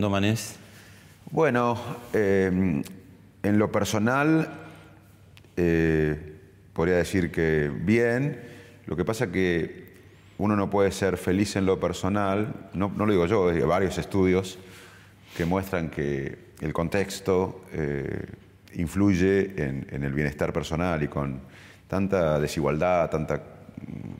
Manés? Bueno, eh, en lo personal, eh, podría decir que bien. Lo que pasa que uno no puede ser feliz en lo personal, no, lo digo yo, hay varios estudios que muestran que el contexto eh, influye en, el bienestar personal y con tanta desigualdad, tanta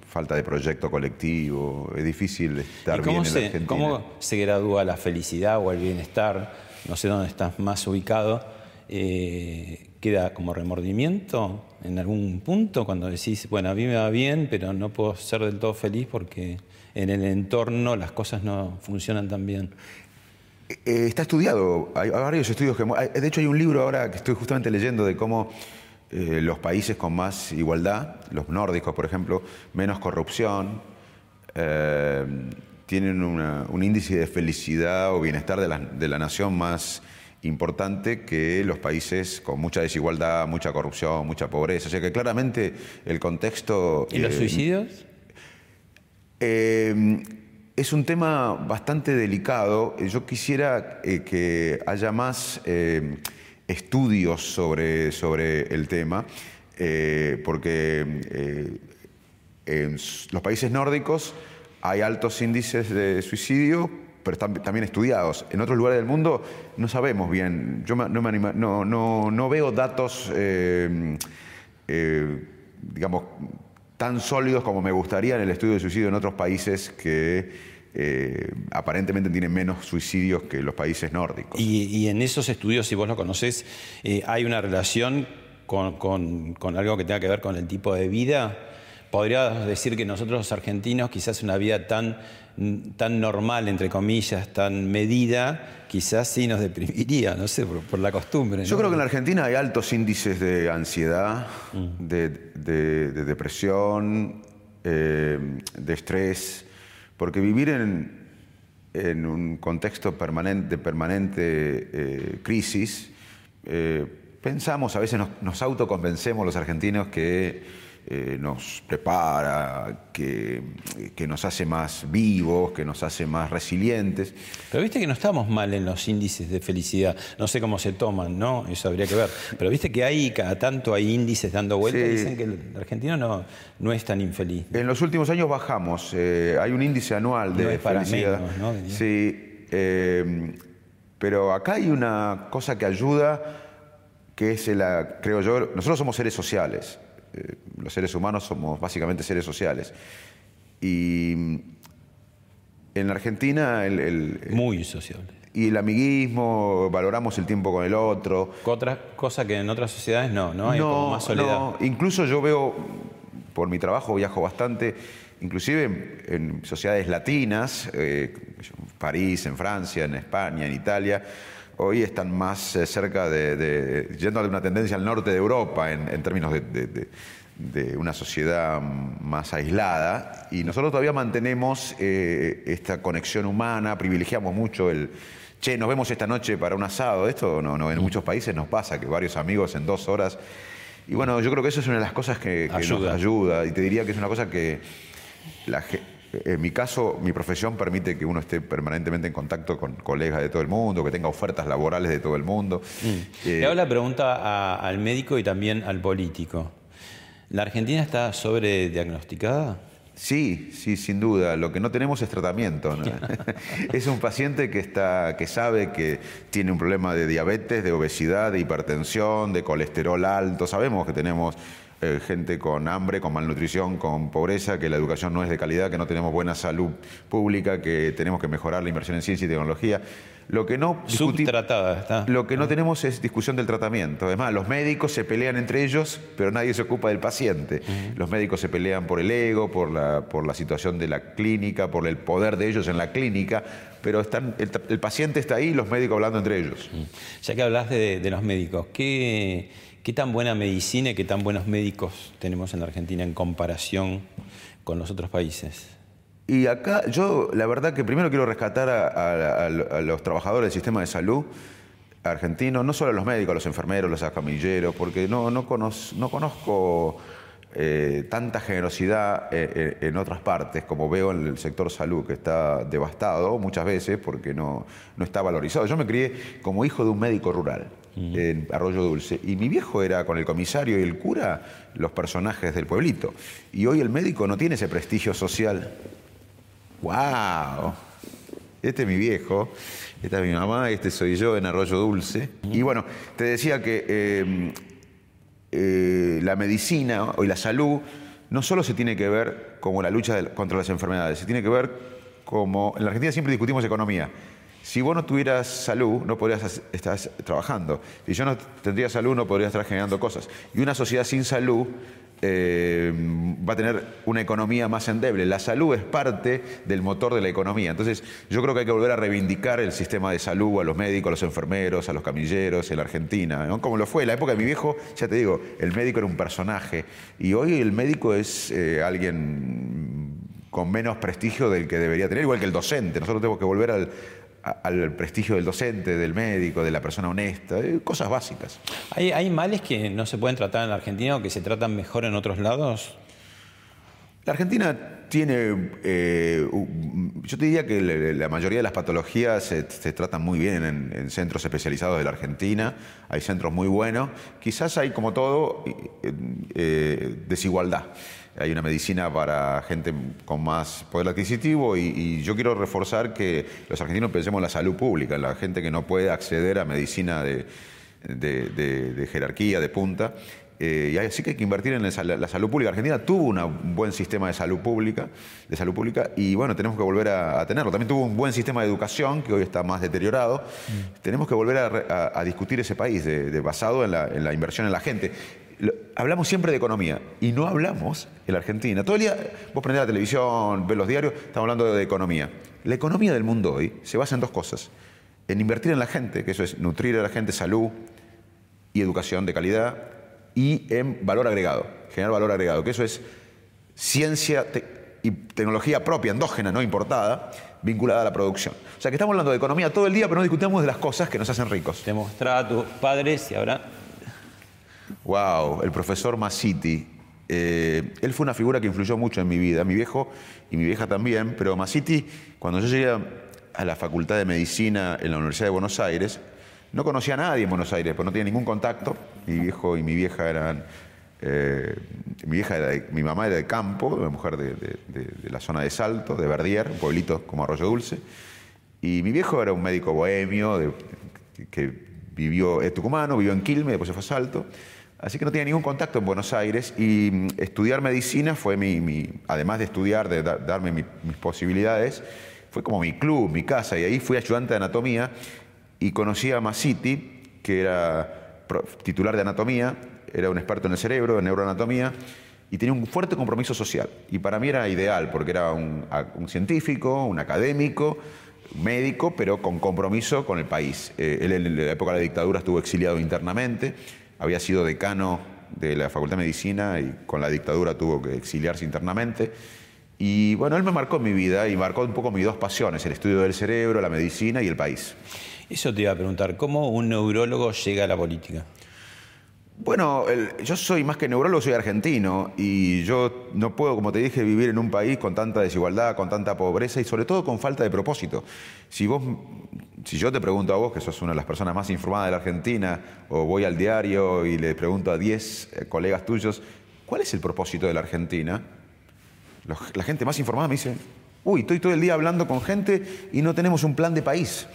falta de proyecto colectivo, es difícil estar ¿Y cómo, bien en la Argentina. cómo se gradúa la felicidad o el bienestar? No sé dónde estás más ubicado. Eh, ¿Queda como remordimiento en algún punto cuando decís, bueno, a mí me va bien, pero no puedo ser del todo feliz porque en el entorno las cosas no funcionan tan bien? Eh, está estudiado, hay, varios estudios que... De hecho, hay un libro ahora que estoy justamente leyendo de cómo eh, los países con más igualdad, los nórdicos, por ejemplo, menos corrupción, eh, tienen una- un índice de felicidad o bienestar de la, de la nación más importante que los países con mucha desigualdad, mucha corrupción, mucha pobreza. O sea que claramente el contexto... ¿Y los eh, suicidios? es un tema bastante delicado. Yo quisiera que haya más estudios sobre, sobre el tema, eh, porque eh, en los países nórdicos hay altos índices de suicidio, pero están también estudiados. En otros lugares del mundo no sabemos bien. Yo no, me anima- no, no- no veo datos, eh, digamos, tan sólidos como me gustaría en el estudio de suicidio en otros países que eh, aparentemente tienen menos suicidios que los países nórdicos. Y, y en esos estudios, si vos lo conocés, eh, ¿hay una relación con, con- con algo que tenga que ver con el tipo de vida? ¿Podrías decir que nosotros los argentinos quizás una vida tan, tan normal, entre comillas, tan medida, quizás sí nos deprimiría, no sé, por, por la costumbre. Yo ¿no? creo que en la Argentina hay altos índices de ansiedad, de, de- de depresión, eh, de estrés, porque vivir en, en un contexto permanente, de permanente eh, crisis, eh, pensamos, a veces nos, nos autoconvencemos los argentinos que eh, nos prepara, que, que nos hace más vivos, que nos hace más resilientes. Pero viste que no estamos mal en los índices de felicidad. No sé cómo se toman, ¿no? Eso habría que ver. Pero viste que hay, cada tanto hay índices dando vueltas y dicen que el argentino no, no es tan infeliz. En los últimos años bajamos. eh, hay un índice anual de No es para felicidad. menos, ¿no? Sí, eh, pero acá hay una cosa que ayuda, que es la, creo yo, nosotros somos seres sociales. Eh, los seres humanos somos básicamente seres sociales. Y mm, en la Argentina el, el- Muy sociable. y el amiguismo, valoramos el tiempo con el otro. Otra cosa que en otras sociedades no, ¿no? Hay como más soledad. no. Incluso yo veo, por mi trabajo viajo bastante, inclusive en, en sociedades latinas, eh, París, en Francia, en España, en Italia, hoy están más eh, cerca de, de- yendo de una tendencia al norte de Europa en, en términos de, de- de- de una sociedad más aislada y nosotros todavía mantenemos eh, esta conexión humana, privilegiamos mucho el, che, nos vemos esta noche para un asado, esto no, no, en muchos países nos pasa, que varios amigos en dos horas, y bueno, yo creo que eso es una de las cosas que, que nos Ayuda. y te diría que es una cosa que, la ge- en mi caso, mi profesión permite que uno esté permanentemente en contacto con colegas de todo el mundo, que tenga ofertas laborales de todo el mundo. Eh, Le hago la pregunta a- al médico y también al político. ¿La Argentina está sobrediagnosticada? Sí, sí, sin duda. Lo que no tenemos es tratamiento. ¿no? es un paciente que, está, que sabe que tiene un problema de diabetes, de obesidad, de hipertensión, de colesterol alto. Sabemos que tenemos eh, gente con hambre, con malnutrición, con pobreza, que la educación no es de calidad, que no tenemos buena salud pública, que tenemos que mejorar la inversión en ciencia y tecnología. Lo que no discuti- Subtratada está. lo que no tenemos es discusión del tratamiento. Además, los médicos se pelean entre ellos, pero nadie se ocupa del paciente. Los médicos se pelean por el ego, por la, por la situación de la clínica, por el poder de ellos en la clínica, pero están, el, el paciente está ahí y los médicos hablando entre ellos. Ya que hablas de, de los médicos, ¿qué, ¿qué tan buena medicina y qué tan buenos médicos tenemos en la Argentina en comparación con los otros países? Y acá yo, la verdad que primero quiero rescatar a, a- a- a los trabajadores del sistema de salud argentino, no solo a los médicos, a los enfermeros, los camilleros, porque no, no, conoz- no conozco eh, tanta generosidad eh, eh, en otras partes, como veo en el sector salud, que está devastado muchas veces porque no, no está valorizado. Yo me crié como hijo de un médico rural en Arroyo Dulce, y mi viejo era con el comisario y el cura los personajes del pueblito. Y hoy el médico no tiene ese prestigio social ¡Wow! Este es mi viejo, esta es mi mamá, este soy yo en Arroyo Dulce. Y bueno, te decía que eh, eh, la medicina y la salud no solo se tiene que ver como la lucha contra las enfermedades, se tiene que ver como. En la Argentina siempre discutimos economía. Si vos no tuvieras salud, no podrías estar trabajando. Si yo no tendría salud, no podría estar generando cosas. Y una sociedad sin salud eh, va a tener una economía más endeble. La salud es parte del motor de la economía. Entonces, yo creo que hay que volver a reivindicar el sistema de salud a los médicos, a los enfermeros, a los camilleros en la Argentina, como lo fue. En la época de mi viejo, ya te digo, el médico era un personaje. Y hoy el médico es eh, alguien con menos prestigio del que debería tener, igual que el docente. Nosotros tenemos que volver al, al prestigio del docente, del médico, de la persona honesta, eh, cosas básicas. ¿Hay, hay males que no se pueden tratar en la Argentina o que se tratan mejor en otros lados? La Argentina tiene, eh, yo te diría que la mayoría de las patologías se, se tratan muy bien en, en centros especializados de la Argentina, hay centros muy buenos, quizás hay como todo eh, eh, desigualdad. Hay una medicina para gente con más poder adquisitivo y, y yo quiero reforzar que los argentinos pensemos en la salud pública, en la gente que no puede acceder a medicina de, de- de- de jerarquía, de punta. Eh, y así que hay que invertir en la, sal- la salud pública. Argentina tuvo una- un buen sistema de salud pública, de salud pública, y bueno, tenemos que volver a, a tenerlo. También tuvo un buen sistema de educación que hoy está más deteriorado. Tenemos que volver a, re- a- a discutir ese país de, de- basado en la, en la inversión en la gente. Hablamos siempre de economía y no hablamos en la Argentina. Todo el día vos prendés la televisión, ves los diarios, estamos hablando de economía. La economía del mundo hoy se basa en dos cosas. En invertir en la gente, que eso es nutrir a la gente salud, y educación de calidad y en valor agregado, generar valor agregado, que eso es ciencia y tecnología propia, endógena, no importada, vinculada a la producción. O sea que estamos hablando de economía todo el día, pero no discutimos de las cosas que nos hacen ricos. Te mostraba a tus padres y ahora Wow, el profesor Masiti. eh, él fue una figura que influyó mucho en mi vida, mi viejo y mi vieja también, pero Masiti, cuando yo llegué a- la Facultad de Medicina en la Universidad de Buenos Aires, no conocía a nadie en Buenos Aires, pues no tenía ningún contacto. Mi viejo y mi vieja eran. eh, mi, vieja era de- mi mamá era de campo, una mujer de, de- la zona de Salto, de Verdier, un pueblito como Arroyo Dulce. Y mi viejo era un médico bohemio que vivió en Tucumano, vivió en Quilmes, después se fue a Salto. Así que no tenía ningún contacto en Buenos Aires y mm, estudiar medicina fue mi, mi- además de estudiar, de da- darme mi- mis posibilidades, fue como mi club, mi casa. Y ahí fui ayudante de anatomía y conocí a Masiti, que era titular de anatomía, era un experto en el cerebro, en neuroanatomía, y tenía un fuerte compromiso social. Y para mí era ideal, porque era un, un científico, un académico, médico, pero con compromiso con el país. Eh, él en la época de la dictadura estuvo exiliado internamente, había sido decano de la Facultad de Medicina y con la dictadura tuvo que exiliarse internamente. Y bueno, él me marcó mi vida y marcó un poco mis dos pasiones, el estudio del cerebro, la medicina y el país. Eso te iba a preguntar, ¿cómo un neurólogo llega a la política? Bueno, yo soy más que neurólogo, soy argentino y yo no puedo, como te dije, vivir en un país con tanta desigualdad, con tanta pobreza y sobre todo con falta de propósito. Si vos, si yo te pregunto a vos, que sos una de las personas más informadas de la Argentina, o voy al diario y le pregunto a 10 eh, colegas tuyos, ¿cuál es el propósito de la Argentina? La gente más informada me dice, uy, estoy todo el día hablando con gente y no tenemos un plan de país.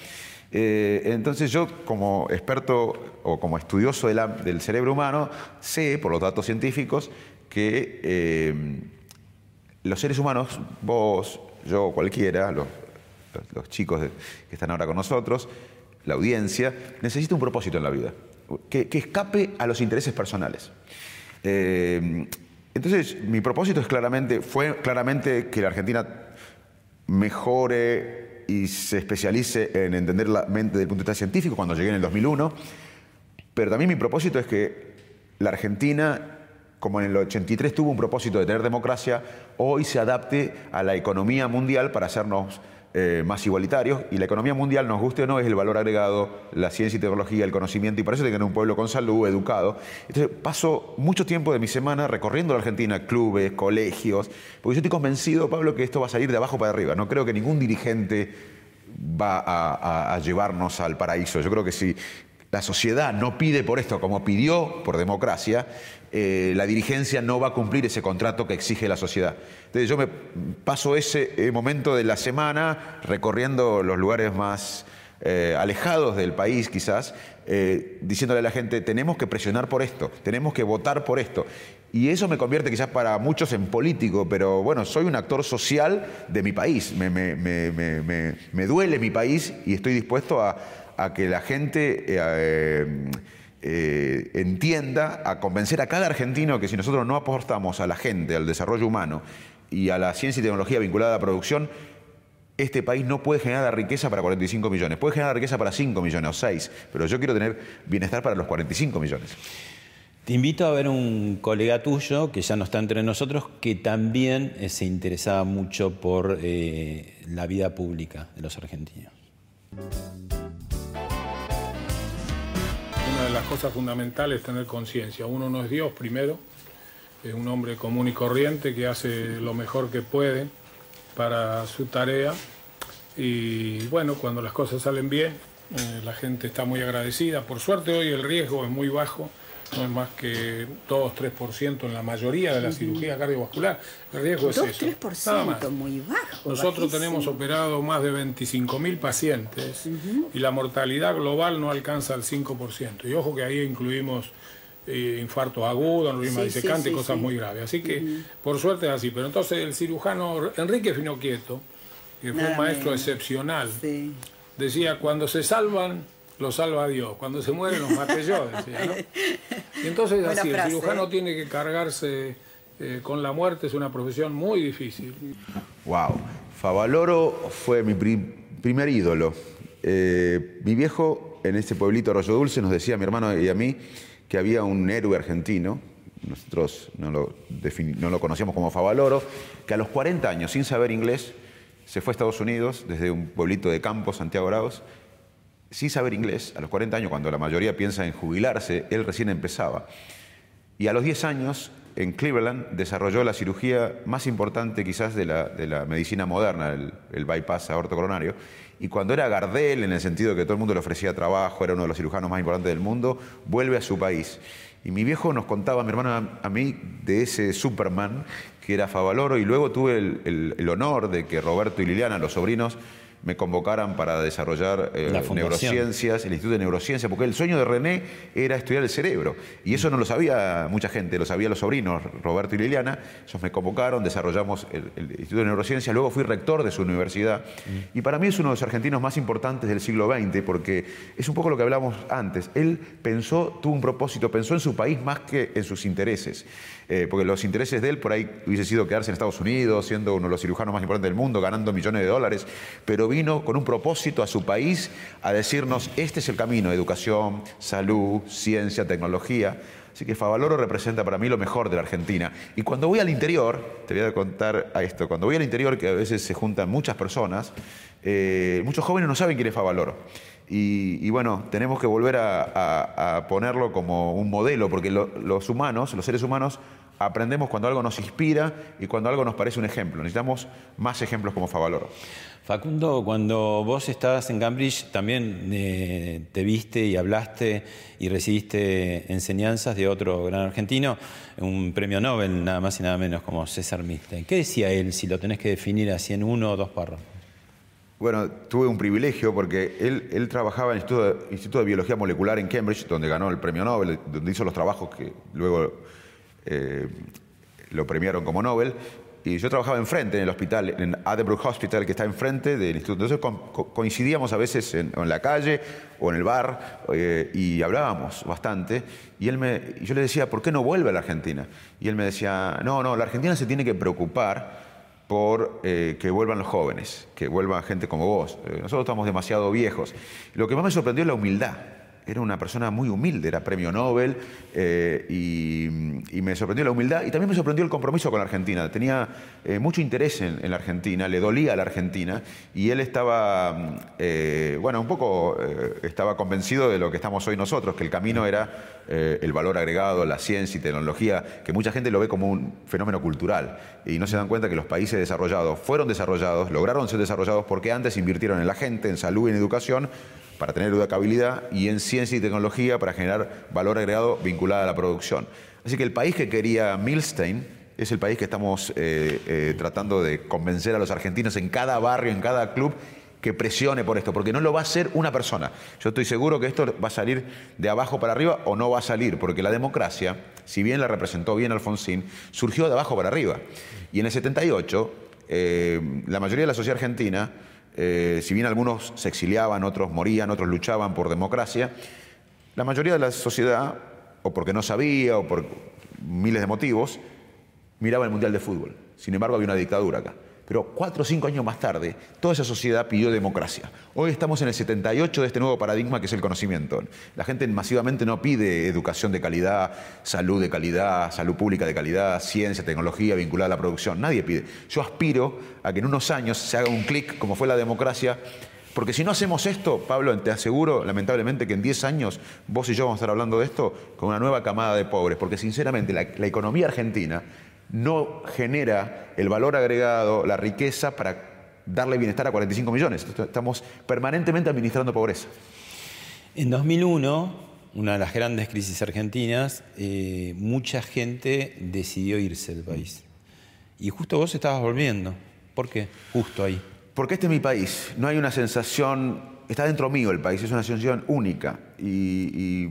Eh, entonces yo como experto o como estudioso del cerebro humano sé por los datos científicos que eh, los seres humanos, vos, yo, cualquiera, los, chicos que están ahora con nosotros, la audiencia, necesita un propósito en la vida, que, que escape a los intereses personales. Eh, entonces, mi propósito es claramente, fue claramente que la Argentina mejore y se especialice en entender la mente desde el punto de vista científico cuando llegué en el 2001, pero también mi propósito es que la Argentina, como en el 83 tuvo un propósito de tener democracia, hoy se adapte a la economía mundial para hacernos eh, más igualitarios. Y la economía mundial, nos guste o no, es el valor agregado, la ciencia y tecnología, el conocimiento, y para eso tener un pueblo con salud, educado. Entonces paso mucho tiempo de mi semana recorriendo la Argentina, clubes, colegios, porque yo estoy convencido, Pablo, que esto va a salir de abajo para arriba. No creo que ningún dirigente va a, a- a llevarnos al paraíso. Yo creo que si la sociedad no pide por esto como pidió por democracia, eh, la dirigencia no va a cumplir ese contrato que exige la sociedad. Entonces yo me paso ese eh, momento de la semana recorriendo los lugares más eh, alejados del país quizás, diciéndole a la gente, tenemos que presionar por esto, tenemos que votar por esto. Y eso me convierte quizás para muchos en político, pero bueno, soy un actor social de mi país, me- me- me- me duele mi país y estoy dispuesto a, a que la gente... eh, eh, entienda, a convencer a cada argentino que si nosotros no aportamos a la gente, al desarrollo humano y a la ciencia y tecnología vinculada a la producción, este país no puede generar riqueza para 45 millones. Puede generar riqueza para 5 millones o 6, pero yo quiero tener bienestar para los 45 millones. Te invito a ver un colega tuyo que ya no está entre nosotros, que también eh, se interesaba mucho por eh, la vida pública de los argentinos. Las cosas fundamentales es tener conciencia. Uno no es Dios primero, es un hombre común y corriente que hace lo mejor que puede para su tarea. Y bueno, cuando las cosas salen bien, eh, la gente está muy agradecida. Por suerte hoy el riesgo es muy bajo, no es más que 2-3% en la mayoría de la cirugía cardiovascular. El riesgo es eso. 2-3%, nada más. muy bajo. Nosotros bajísimo. tenemos operado más de 25.000 pacientes y la mortalidad global no alcanza el 5%. Y ojo que ahí incluimos eh, infartos agudos, aneurisma Sí, disecante, sí, cosas muy graves. Así que por suerte es así. Pero entonces el cirujano Enrique Finoquieto, que fue Nada un maestro menos. excepcional, decía, cuando se salvan, los salva Dios. Cuando se mueren, los maté yo, decía, ¿no? Y entonces así, frase, el cirujano ¿eh? tiene que cargarse eh, con la muerte, es una profesión muy difícil. Wow. Favaloro fue mi pri- primer ídolo. Eh, mi viejo en este pueblito Arroyo Dulce nos decía a mi hermano y a mí que había un héroe argentino, nosotros no lo, no lo conocíamos como Favaloro, que a los 40 años, sin saber inglés, se fue a Estados Unidos desde un pueblito de campo, Santiago Arauz, sin saber inglés, a los 40 años, cuando la mayoría piensa en jubilarse, él recién empezaba. Y a los 10 años, en Cleveland, desarrolló la cirugía más importante quizás de la, de la medicina moderna, el, el bypass aortocoronario. Y cuando era Gardel, en el sentido de que todo el mundo le ofrecía trabajo, era uno de los cirujanos más importantes del mundo, vuelve a su país. Y mi viejo nos contaba, mi hermano a- mí, de ese Superman que era Favaloro, y luego tuve el- el honor de que Roberto y Liliana, los sobrinos, me convocaran para desarrollar eh, neurociencias, el Instituto de Neurociencia, porque el sueño de René era estudiar el cerebro. Y eso no lo sabía mucha gente, lo sabían los sobrinos, Roberto y Liliana. Ellos me convocaron, desarrollamos el, el Instituto de Neurociencia, luego fui rector de su universidad. Y para mí es uno de los argentinos más importantes del siglo XX, porque es un poco lo que hablamos antes. Él pensó, tuvo un propósito, pensó en su país más que en sus intereses. Eh, porque los intereses de él por ahí hubiese sido quedarse en Estados Unidos, siendo uno de los cirujanos más importantes del mundo, ganando millones de dólares, pero vino con un propósito a su país a decirnos, este es el camino, educación, salud, ciencia, tecnología. Así que Favaloro representa para mí lo mejor de la Argentina. Y cuando voy al interior, te voy a contar a esto, cuando voy al interior, que a veces se juntan muchas personas, eh, muchos jóvenes no saben quién es Favaloro. Y, y bueno, tenemos que volver a, ponerlo como un modelo, porque lo- los humanos, los seres humanos, aprendemos cuando algo nos inspira y cuando algo nos parece un ejemplo. Necesitamos más ejemplos como Favaloro. Facundo, cuando vos estabas en Cambridge, también eh, te viste y hablaste y recibiste enseñanzas de otro gran argentino, un premio Nobel, nada más y nada menos, como César Milstein. ¿Qué decía él, si lo tenés que definir así en uno o dos párrafos? Bueno, tuve un privilegio porque él, él trabajaba en el Instituto de, Instituto de Biología Molecular en Cambridge, donde ganó el premio Nobel, donde hizo los trabajos que luego eh, lo premiaron como Nobel. Y yo trabajaba enfrente, en el hospital, en Addenbrooke Hospital, que está enfrente del instituto. Entonces co- co- coincidíamos a veces en, la calle o en el bar eh, y hablábamos bastante. Y él me, yo le decía, ¿por qué no vuelve a la Argentina? Y él me decía, no, no, la Argentina se tiene que preocupar por eh, que vuelvan los jóvenes, que vuelva gente como vos. Nosotros estamos demasiado viejos. Lo que más me sorprendió es la humildad. Era una persona muy humilde, era premio Nobel eh, y, me sorprendió la humildad y también me sorprendió el compromiso con la Argentina. Tenía eh, mucho interés en, la Argentina, le dolía a la Argentina y él estaba, mm, eh, bueno, un poco estaba convencido de lo que estamos hoy nosotros, que el camino era el valor agregado, la ciencia y tecnología, que mucha gente lo ve como un fenómeno cultural y no se dan cuenta que los países desarrollados fueron desarrollados, lograron ser desarrollados porque antes invirtieron en la gente, en salud en educación para tener educabilidad y en ciencia y tecnología para generar valor agregado vinculado a la producción. Así que el país que quería Milstein es el país que estamos eh, eh, tratando de convencer a los argentinos en cada barrio, en cada club, que presione por esto, porque no lo va a hacer una persona. Yo estoy seguro que esto va a salir de abajo para arriba o no va a salir, porque la democracia, si bien la representó bien Alfonsín, surgió de abajo para arriba. Y en el 78, eh, la mayoría de la sociedad argentina, eh, si bien algunos se exiliaban, otros morían, otros luchaban por democracia, la mayoría de la sociedad, o porque no sabía, o por miles de motivos, miraba el Mundial de Fútbol. Sin embargo, había una dictadura acá. Pero cuatro o cinco años más tarde, toda esa sociedad pidió democracia. Hoy estamos en el 78 de este nuevo paradigma que es el conocimiento. La gente masivamente no pide educación de calidad, salud de calidad, salud pública de calidad, ciencia, tecnología vinculada a la producción. Nadie pide. Yo aspiro a que en unos años se haga un clic, como fue la democracia, porque si no hacemos esto, Pablo, te aseguro, lamentablemente, que en 10 años vos y yo vamos a estar hablando de esto con una nueva camada de pobres, porque sinceramente la, la economía argentina no genera el valor agregado, la riqueza para darle bienestar a 45 millones. Estamos permanentemente administrando pobreza. En 2001, una de las grandes crisis argentinas, eh, mucha gente decidió irse del país. Y justo vos estabas volviendo. ¿Por qué? Justo ahí. Porque este es mi país. No hay una sensación, está dentro mío el país, es una sensación única. Y, y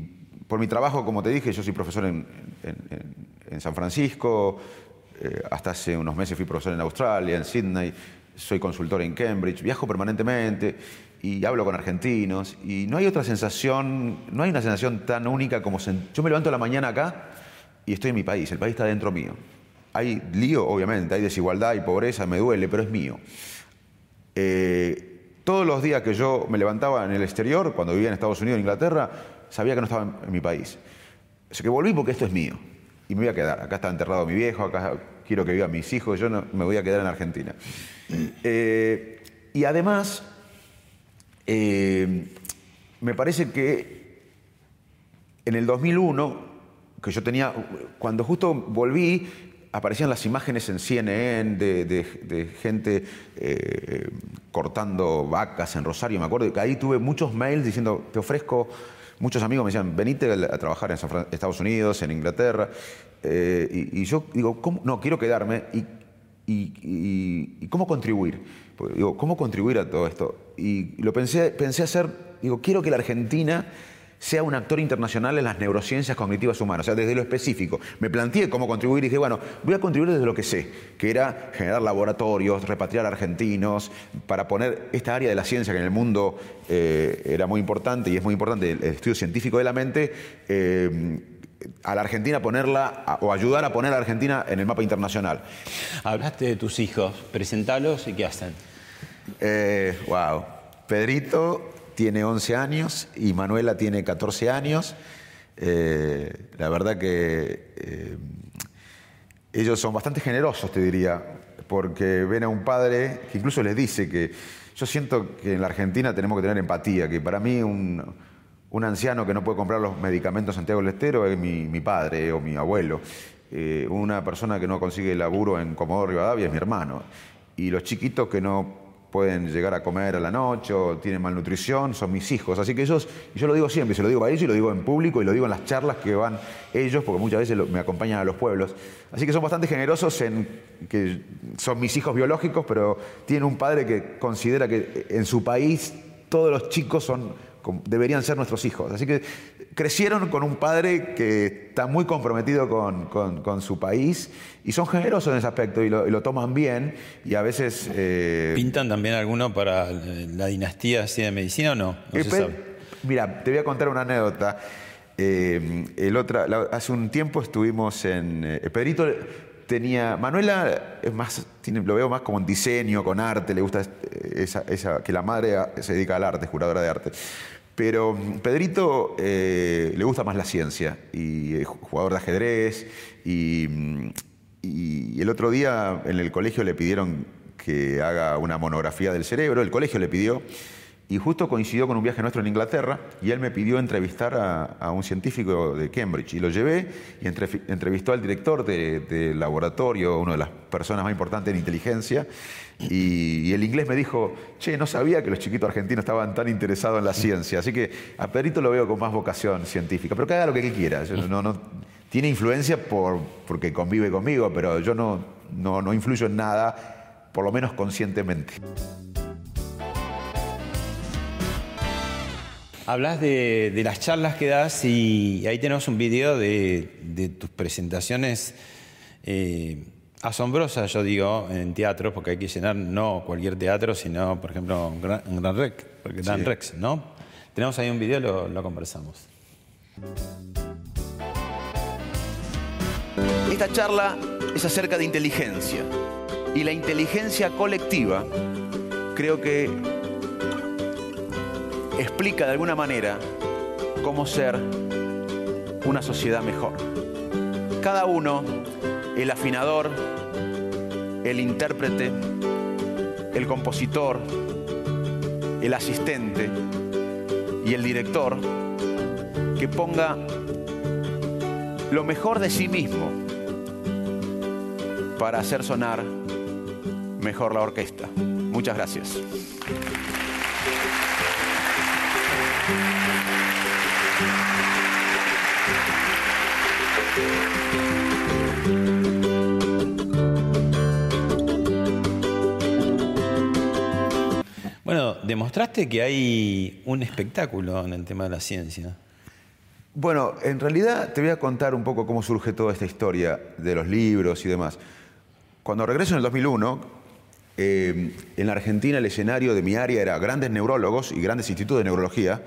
por mi trabajo, como te dije, yo soy profesor en, en, en, en San Francisco, eh, hasta hace unos meses fui profesor en Australia, en Sydney, soy consultor en Cambridge, viajo permanentemente y hablo con argentinos y no hay otra sensación, no hay una sensación tan única como yo me levanto la mañana acá y estoy en mi país, el país está dentro mío. Hay lío, obviamente, hay desigualdad, hay pobreza, me duele, pero es mío. Eh, todos los días que yo me levantaba en el exterior, cuando vivía en Estados Unidos, en Inglaterra, sabía que no estaba en, mi país. Así que volví porque esto es mío y me voy a quedar. Acá está enterrado mi viejo, acá quiero que vivan mis hijos, yo no, me voy a quedar en Argentina. Eh, y además, eh, me parece que en el 2001, que yo tenía, cuando justo volví, aparecían las imágenes en CNN de, gente eh, cortando vacas en Rosario, me acuerdo, que ahí tuve muchos mails diciendo, te ofrezco, muchos amigos me decían, venite a trabajar en Estados Unidos, en Inglaterra, Eh, y, yo digo, ¿cómo? no, quiero quedarme, y, y- cómo contribuir? Digo, ¿cómo contribuir a todo esto? Y lo pensé, pensé hacer, digo, quiero que la Argentina sea un actor internacional en las neurociencias cognitivas humanas, o sea, desde lo específico. Me planteé cómo contribuir y dije, bueno, voy a contribuir desde lo que sé, que era generar laboratorios, repatriar argentinos, para poner esta área de la ciencia que en el mundo eh, era muy importante y es muy importante, el, estudio científico de la mente, eh, a la Argentina ponerla, o ayudar a poner a la Argentina en el mapa internacional. Hablaste de tus hijos, presentalos y qué hacen. Eh, wow. Pedrito tiene 11 años y Manuela tiene 14 años. Eh, la verdad que eh, ellos son bastante generosos, te diría, porque ven a un padre que incluso les dice que yo siento que en la Argentina tenemos que tener empatía, que para mí un, un anciano que no puede comprar los medicamentos Santiago del Estero es mi, mi padre o mi abuelo. Eh, una persona que no consigue laburo en Comodoro Rivadavia es mi hermano. Y los chiquitos que no pueden llegar a comer a la noche o tienen malnutrición, son mis hijos. Así que ellos, y yo lo digo siempre, se lo digo a ellos y lo digo en público y lo digo en las charlas que van ellos, porque muchas veces me acompañan a los pueblos. Así que son bastante generosos en que son mis hijos biológicos, pero tienen un padre que considera que en su país todos los chicos son, deberían ser nuestros hijos. Así que crecieron con un padre que está muy comprometido con, con- con su país y son generosos en ese aspecto y lo, y lo toman bien y a veces... eh, ¿Pintan también alguno para eh, la dinastía así de medicina o no? No eh, se Pe- sabe. Mira, te voy a contar una anécdota. Eh, el otra, la- hace un tiempo estuvimos en. eh, Pedrito tenía. Manuela es más, tiene- lo veo más como en diseño, con arte, le gusta esa, esa- que la madre se dedica al arte, es curadora de arte. Pero Pedrito eh, le gusta más la ciencia y es jugador de ajedrez y, mm, y el otro día en el colegio le pidieron que haga una monografía del cerebro, el colegio le pidió y justo coincidió con un viaje nuestro en Inglaterra y él me pidió entrevistar a, un científico de Cambridge. Y lo llevé y entrevistó al director de- del laboratorio, una de las personas más importantes en inteligencia. Y, el inglés me dijo, che, no sabía que los chiquitos argentinos estaban tan interesados en la ciencia. Así que a Pedrito lo veo con más vocación científica. Pero que haga lo que quiera. Tiene influencia por, porque convive conmigo, pero yo no influyo en nada, por lo menos conscientemente. Hablas de, de las charlas que das y ahí tenemos un video de, de tus presentaciones eh, asombrosas, yo digo, en teatro, porque hay que llenar no cualquier teatro, sino, por ejemplo, un Gran, un Gran Rex, porque Gran Rex, ¿no? Tenemos ahí un video, lo, lo conversamos. Esta charla es acerca de inteligencia. Y la inteligencia colectiva creo que explica de alguna manera cómo ser una sociedad mejor. Cada uno, el afinador, el intérprete, el compositor, el asistente y el director, que ponga lo mejor de sí mismo para hacer sonar mejor la orquesta. Muchas gracias. Demostraste que hay un espectáculo en el tema de la ciencia. Bueno, en realidad te voy a contar un poco cómo surge toda esta historia de los libros y demás. Cuando regreso en el 2001, eh, en la Argentina el escenario de mi área era grandes neurólogos y grandes institutos de neurología,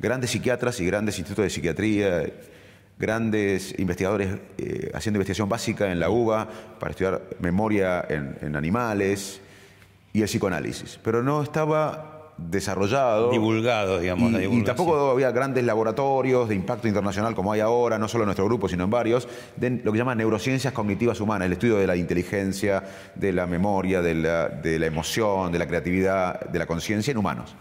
grandes psiquiatras y grandes institutos de psiquiatría, grandes investigadores eh, haciendo investigación básica en la UBA para estudiar memoria en, en animales y el psicoanálisis. Pero no estaba desarrollado. Divulgado, digamos, Y- y, tampoco había grandes laboratorios de impacto internacional como hay ahora, no solo en nuestro grupo, sino en varios, de lo que llaman neurociencias cognitivas humanas, el estudio de la inteligencia, de la memoria, de la, de la emoción, de la creatividad, de la conciencia en humanos.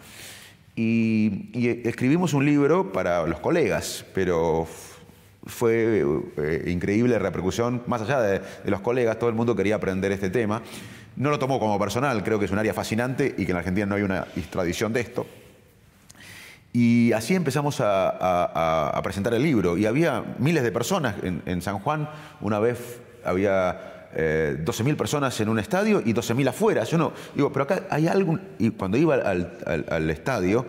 Y, y escribimos un libro para los colegas, pero fue eh, increíble la repercusión, más allá de, de los colegas, todo el mundo quería aprender este tema. No lo tomó como personal, creo que es un área fascinante y que en Argentina no hay una tradición de esto. Y así empezamos a, presentar el libro. Y había miles de personas en, San Juan. Una vez había eh, 12.000 personas en un estadio y 12.000 afuera. Yo no, digo, pero acá hay algo. Y cuando iba al estadio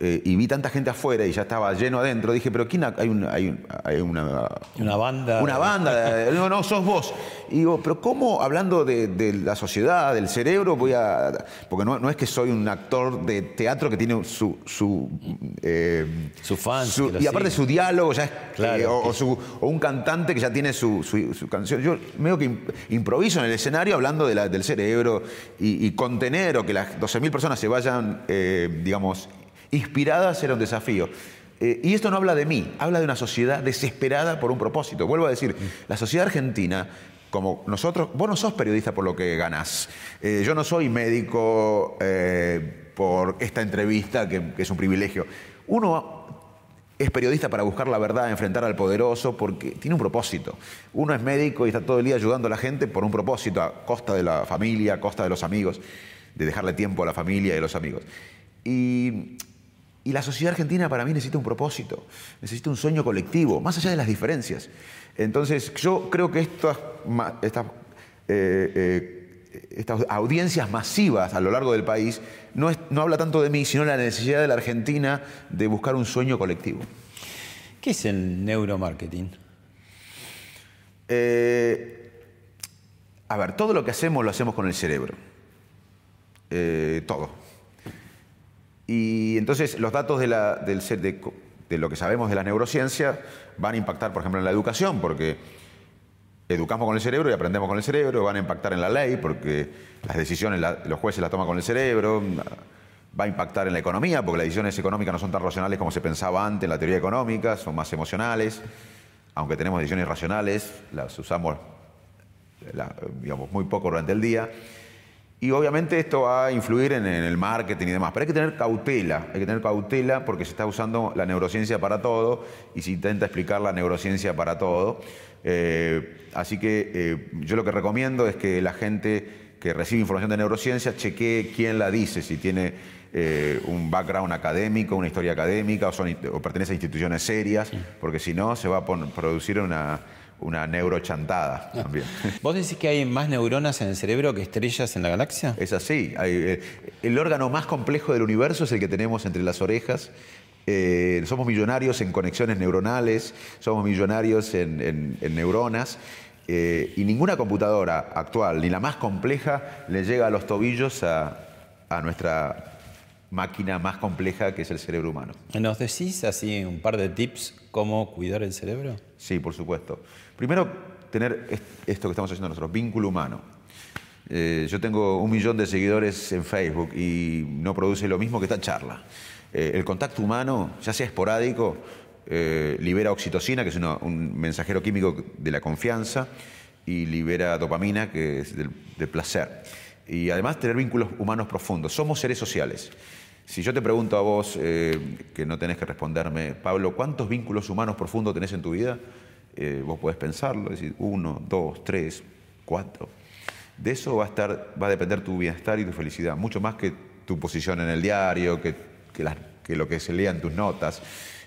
eh, y vi tanta gente afuera y ya estaba lleno adentro, dije, pero ¿quién ha- hay, un- hay un- hay una, Una banda. una banda, no, no, sos vos. Y digo, pero ¿cómo hablando de, de la sociedad, del cerebro, voy a. Porque no, no es que soy un actor de teatro que tiene su. su eh, Su fans su- y aparte su diálogo ya es. Claro, eh, o, que- o su- o un cantante que ya tiene su, su- canción. Yo medio que im- improviso en el escenario hablando de la- del cerebro y, y contener o que las 12.000 personas se vayan, eh, digamos, inspiradas era un desafío. Eh, y esto no habla de mí, habla de una sociedad desesperada por un propósito. Vuelvo a decir, la sociedad argentina, como nosotros, vos no sos periodista por lo que ganás. Eh, yo no soy médico eh, por esta entrevista, que, que es un privilegio. Uno es periodista para buscar la verdad, enfrentar al poderoso, porque tiene un propósito. Uno es médico y está todo el día ayudando a la gente por un propósito, a costa de la familia, a costa de los amigos. de dejarle tiempo a la familia y a los amigos. Y, y la sociedad argentina para mí necesita un propósito, necesita un sueño colectivo, más allá de las diferencias. Entonces, yo creo que estas, estas, eh, eh, estas audiencias masivas a lo largo del país no, es- no habla tanto de mí, sino de la necesidad de la Argentina de buscar un sueño colectivo. ¿Qué es el neuromarketing? Eh, a ver, todo lo que hacemos lo hacemos con el cerebro. Todo. Y entonces los datos de, la- del de lo que sabemos de la neurociencia van a impactar, por ejemplo, en la educación, porque educamos con el cerebro y aprendemos con el cerebro, van a impactar en la ley, porque las decisiones los jueces las toman con el cerebro, va a impactar en la economía, porque las decisiones económicas no son tan racionales como se pensaba antes en la teoría económica, son más emocionales, aunque tenemos decisiones racionales, las usamos digamos, muy poco durante el día. Y obviamente esto va a influir en, en el marketing y demás. Pero hay que tener cautela, hay que tener cautela porque se está usando la neurociencia para todo y se intenta explicar la neurociencia para todo. Eh, así que eh, yo lo que recomiendo es que la gente que recibe información de neurociencia chequee quién la dice, si tiene eh, un background académico, una historia académica o, son- o pertenece a instituciones serias, porque si no se va a producir una, una neurochantada también. ¿Vos decís que hay más neuronas en el cerebro que estrellas en la galaxia? Es así. Hay, eh, el órgano más complejo del universo es el que tenemos entre las orejas. Eh, somos millonarios en conexiones neuronales, somos millonarios en, en- en neuronas. eh, y ninguna computadora actual, ni la más compleja, le llega a los tobillos a, a nuestra máquina más compleja que es el cerebro humano. ¿Nos decís así un par de tips cómo cuidar el cerebro? Sí, por supuesto. Primero, tener est- esto que estamos haciendo nosotros, vínculo humano. Eh, yo tengo un millón de seguidores en Facebook y no produce lo mismo que esta charla. Eh, el contacto humano, ya sea esporádico, eh, libera oxitocina, que es un mensajero químico de la confianza, y libera dopamina, que es del, placer. Y además tener vínculos humanos profundos. Somos seres sociales. Si yo te pregunto a vos, que no tenés que responderme, Pablo, ¿cuántos vínculos humanos profundos tenés en tu vida? Eh, vos podés pensarlo, decir uno, dos, tres, cuatro. De eso va a, estar, va a depender tu bienestar y tu felicidad, mucho más que tu posición en el diario, que, que las- que lo que se lea en tus notas.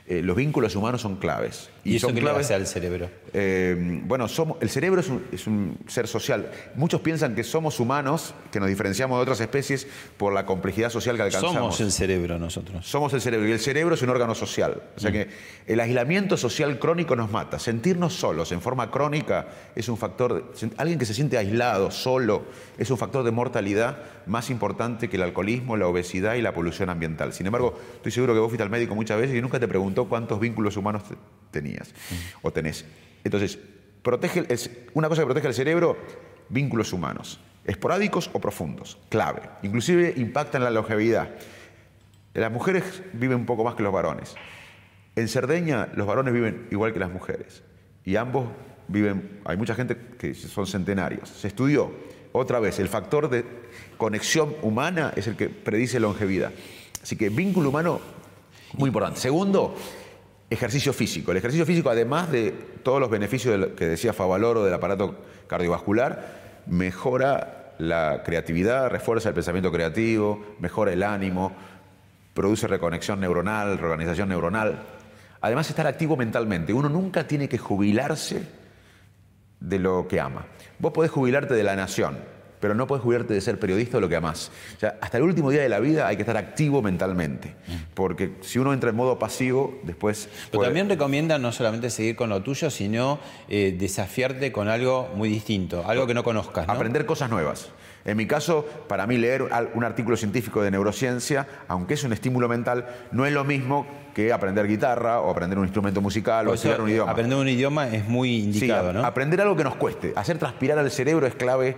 Eh, los vínculos humanos son claves. ¿Y, eso son qué le claves- hace al cerebro? eh, bueno, somos, el cerebro es un, es un ser social. Muchos piensan que somos humanos, que nos diferenciamos de otras especies por la complejidad social que alcanzamos. Somos el cerebro nosotros. Somos el cerebro y el cerebro es un órgano social. O sea que el aislamiento social crónico nos mata. Sentirnos solos en forma crónica es un factor. de- alguien que se siente aislado, solo, es un factor de mortalidad más importante que el alcoholismo, la obesidad y la polución ambiental. Sin embargo, estoy seguro que vos fuiste al médico muchas veces y nunca te preguntó cuántos vínculos humanos te- tenías o tenés. Entonces, protege, el- una cosa que protege el cerebro, vínculos humanos, esporádicos o profundos, clave. Inclusive impactan la longevidad. Las mujeres viven un poco más que los varones. En Cerdeña los varones viven igual que las mujeres. Y ambos viven, hay mucha gente que son centenarios. Se estudió otra vez, el factor de conexión humana es el que predice longevidad. Así que vínculo humano, muy importante. Segundo, ejercicio físico. El ejercicio físico, además de todos los beneficios que decía Favaloro del aparato cardiovascular, mejora la creatividad, refuerza el pensamiento creativo, mejora el ánimo, produce reconexión neuronal, reorganización neuronal. Además, estar activo mentalmente. Uno nunca tiene que jubilarse de lo que ama. Vos podés jubilarte de la nación, pero no podés jubilarte de ser periodista o lo que amás. O sea, hasta el último día de la vida hay que estar activo mentalmente, porque si uno entra en modo pasivo, después... Pero puede- también recomienda no solamente seguir con lo tuyo, sino eh, desafiarte con algo muy distinto, algo que no conozcas. ¿no? Aprender cosas nuevas. En mi caso, para mí leer un artículo científico de neurociencia, aunque es un estímulo mental, no es lo mismo que aprender guitarra o aprender un instrumento musical o Por estudiar un idioma. Aprender un idioma es muy indicado, ¿no? Aprender algo que nos cueste. Hacer transpirar al cerebro es clave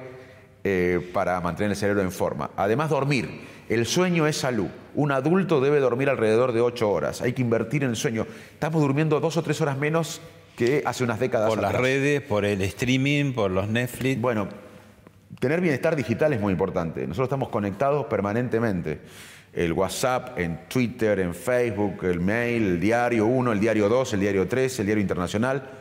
eh, para mantener el cerebro en forma. Además, dormir. El sueño es salud. Un adulto debe dormir alrededor de ocho horas. Hay que invertir en el sueño. Estamos durmiendo dos o tres horas menos que hace unas décadas por las redes, por el streaming, por los Netflix. Bueno, tener bienestar digital es muy importante. Nosotros estamos conectados permanentemente. El WhatsApp, en Twitter, en Facebook, el mail, el diario 1, el diario 2, el diario 3, el diario internacional.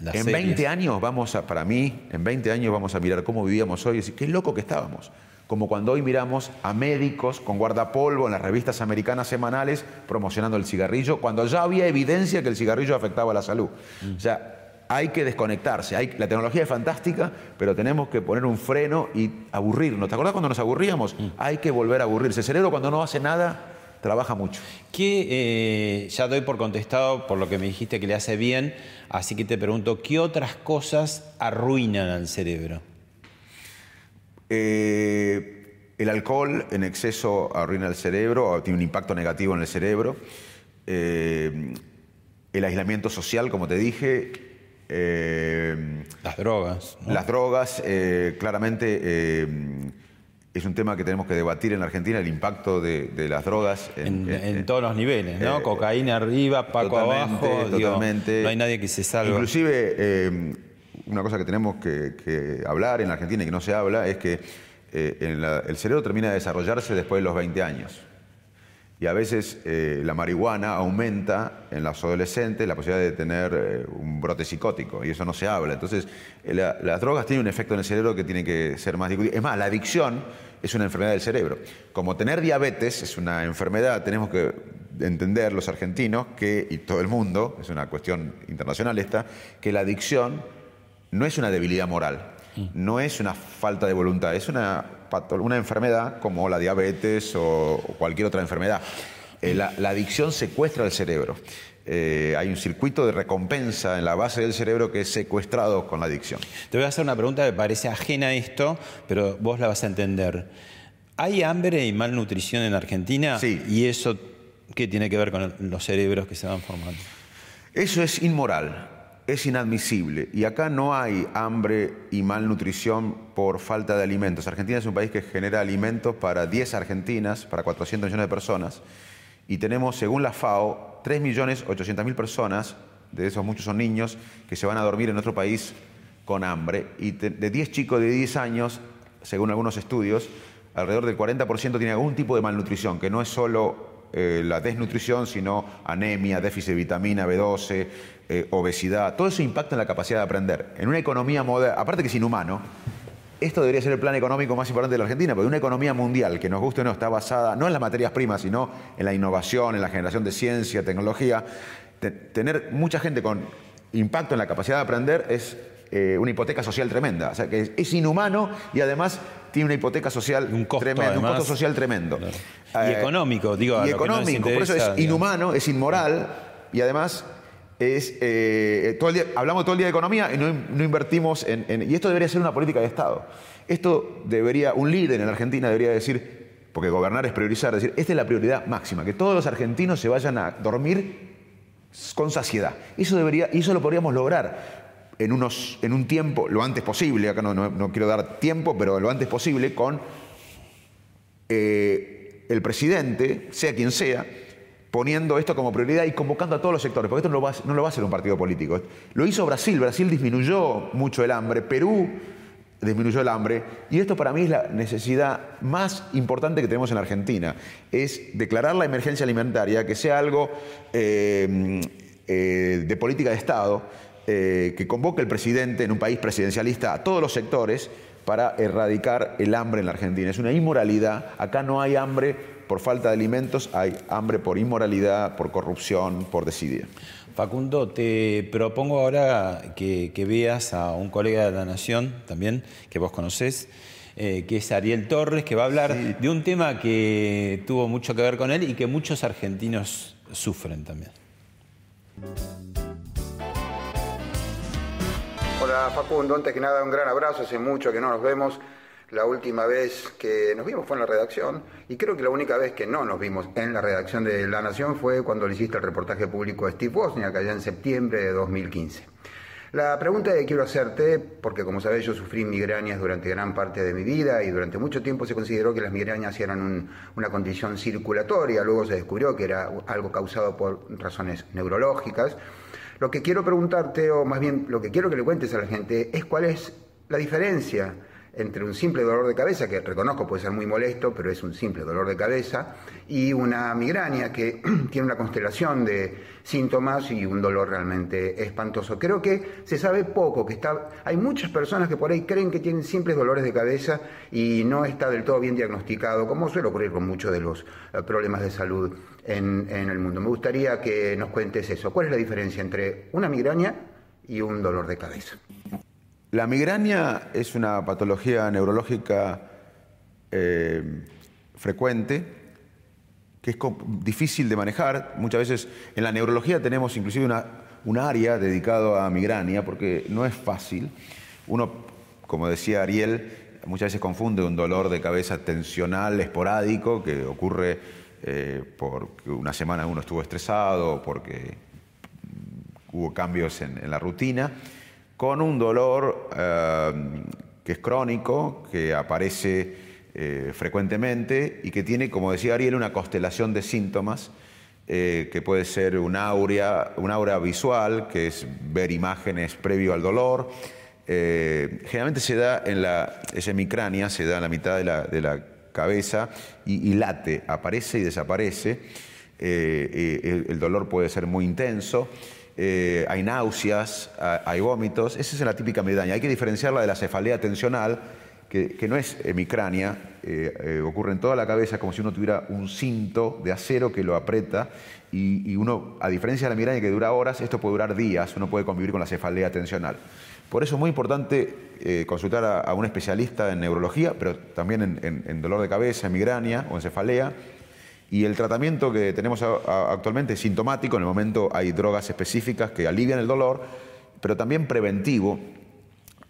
Las en series. 20 años vamos a, para mí, en 20 años vamos a mirar cómo vivíamos hoy y decir, qué loco que estábamos. como cuando hoy miramos a médicos con guardapolvo en las revistas americanas semanales promocionando el cigarrillo, cuando ya había evidencia que el cigarrillo afectaba a la salud. O sea, hay que desconectarse. Hay, la tecnología es fantástica, pero tenemos que poner un freno y aburrirnos. ¿Te acordás cuando nos aburríamos? Hay que volver a aburrirse. El cerebro cuando no hace nada trabaja mucho. Que eh, ya doy por contestado por lo que me dijiste que le hace bien, así que te pregunto, ¿qué otras cosas arruinan al cerebro? Eh, el alcohol en exceso arruina el cerebro, o tiene un impacto negativo en el cerebro. Eh, el aislamiento social, como te dije. eh, Las drogas. ¿no? Las drogas, eh, claramente, eh, es un tema que tenemos que debatir en Argentina, el impacto de, de las drogas. En, en- en todos los niveles, ¿no? eh, Cocaína arriba, Paco Totalmente, abajo. digo, no hay nadie que se salve. Inclusive, eh, una cosa que tenemos que, que hablar en Argentina y que no se habla es que eh, la- el cerebro termina de desarrollarse después de los 20 años. Y a veces eh, la marihuana aumenta en los adolescentes la posibilidad de tener eh, un brote psicótico y eso no se habla. Entonces, eh, la- las drogas tienen un efecto en el cerebro que tiene que ser más discutido. Es más, la adicción es una enfermedad del cerebro. Como tener diabetes es una enfermedad, tenemos que entender los argentinos que, y todo el mundo, es una cuestión internacional esta, que la adicción no es una debilidad moral, no es una falta de voluntad, es una, una enfermedad como la diabetes o, cualquier otra enfermedad. Eh, la, la adicción secuestra el cerebro. Eh, hay un circuito de recompensa en la base del cerebro que es secuestrado con la adicción. Te voy a hacer una pregunta que parece ajena a esto, pero vos la vas a entender. ¿Hay hambre y malnutrición en Argentina? Sí. ¿Y eso qué tiene que ver con los cerebros que se van formando? Eso es inmoral, es inadmisible. Y acá no hay hambre y malnutrición por falta de alimentos. Argentina es un país que genera alimentos para 10 argentinas, para 400 millones de personas. Y tenemos, según la FAO, 3.800.000 personas, de esos muchos son niños, que se van a dormir en otro país con hambre. Y de 10 chicos de 10 años, según algunos estudios, alrededor del 40% tiene algún tipo de malnutrición, que no es solo eh, la desnutrición, sino anemia, déficit de vitamina B12, eh, obesidad. Todo eso impacta en la capacidad de aprender. En una economía moderna, aparte que es inhumano, esto debería ser el plan económico más importante de la Argentina, porque una economía mundial que nos guste o no está basada no en las materias primas, sino en la innovación, en la generación de ciencia, tecnología. Te- tener mucha gente con impacto en la capacidad de aprender es eh, una hipoteca social tremenda. O sea, que es inhumano y además tiene una hipoteca social Un costo, tremendo, un además. costo social tremendo. Claro. Y económico, digo, Y no económico, por eso es digamos. inhumano, es inmoral y además es eh, todo el día- hablamos todo el día de economía y no, no invertimos en, en- y esto debería ser una política de Estado. Esto debería un líder en la Argentina debería decir, porque gobernar es priorizar, decir, esta es la prioridad máxima, que todos los argentinos se vayan a dormir con saciedad. Eso debería, y eso lo podríamos lograr en, unos, en un tiempo, lo antes posible, acá no, no- no quiero dar tiempo, pero lo antes posible con eh, el presidente, sea quien sea, poniendo esto como prioridad y convocando a todos los sectores, porque esto no lo, va, no lo va a hacer un partido político. Lo hizo Brasil, Brasil disminuyó mucho el hambre, Perú disminuyó el hambre, y esto para mí es la necesidad más importante que tenemos en Argentina, es declarar la emergencia alimentaria, que sea algo eh, eh, de política de Estado, eh, que convoque el presidente en un país presidencialista a todos los sectores para erradicar el hambre en la Argentina. Es una inmoralidad. Acá no hay hambre por falta de alimentos, hay hambre por inmoralidad, por corrupción, por desidia. Facundo, te propongo ahora que, que veas a un colega de la Nación también, que vos conocés, eh, que es Ariel Torres, que va a hablar de un tema que tuvo mucho que ver con él y que muchos argentinos sufren también. Hola Facundo, antes que nada un gran abrazo, hace mucho que no nos vemos. La última vez que nos vimos fue en la redacción y creo que la única vez que no nos vimos en la redacción de La Nación fue cuando le hiciste el reportaje público a Steve Wozniak allá en septiembre de 2015. La pregunta que quiero hacerte, porque como sabés yo sufrí migrañas durante gran parte de mi vida y durante mucho tiempo se consideró que las migrañas eran un- una condición circulatoria, luego se descubrió que era algo causado por razones neurológicas. Lo que quiero preguntarte, o más bien lo que quiero que le cuentes a la gente, es cuál es la diferencia entre un simple dolor de cabeza, que reconozco puede ser muy molesto, pero es un simple dolor de cabeza, y una migraña que tiene una constelación de síntomas y un dolor realmente espantoso. Creo que se sabe poco, que está, hay muchas personas que por ahí creen que tienen simples dolores de cabeza y no está del todo bien diagnosticado, como suele ocurrir con muchos de los eh, problemas de salud en, el mundo. Me gustaría que nos cuentes eso. ¿Cuál es la diferencia entre una migraña y un dolor de cabeza? La migraña es una patología neurológica eh, frecuente que es difícil de manejar. Muchas veces en la neurología tenemos inclusive una, un área dedicado a migraña porque no es fácil. Uno, como decía Ariel, muchas veces confunde un dolor de cabeza tensional, esporádico, que ocurre eh, porque una semana uno estuvo estresado porque hubo cambios en, la rutina, con un dolor eh, que es crónico, que aparece eh, frecuentemente y que tiene, como decía Ariel, una constelación de síntomas, eh, que puede ser un aura, un aura visual, que es ver imágenes previo al dolor. Generalmente se da en la esa hemicrania, se da en la mitad de la, de la cabeza y, late, aparece y desaparece. Eh, eh, el, dolor puede ser muy intenso. Eh, hay náuseas, ha- hay vómitos. Esa es la típica migraña. Hay que diferenciarla de la cefalea tensional, que, no es hemicrania, eh, ocurre en toda la cabeza como si uno tuviera un cinto de acero que lo aprieta y, y uno, a diferencia de la migraña que dura horas, esto puede durar días, uno puede convivir con la cefalea tensional. Por eso es muy importante eh, consultar a, un especialista en neurología, pero también en, dolor de cabeza, en migraña o en cefalea. Y el tratamiento que tenemos actualmente es sintomático, en el momento hay drogas específicas que alivian el dolor, pero también preventivo.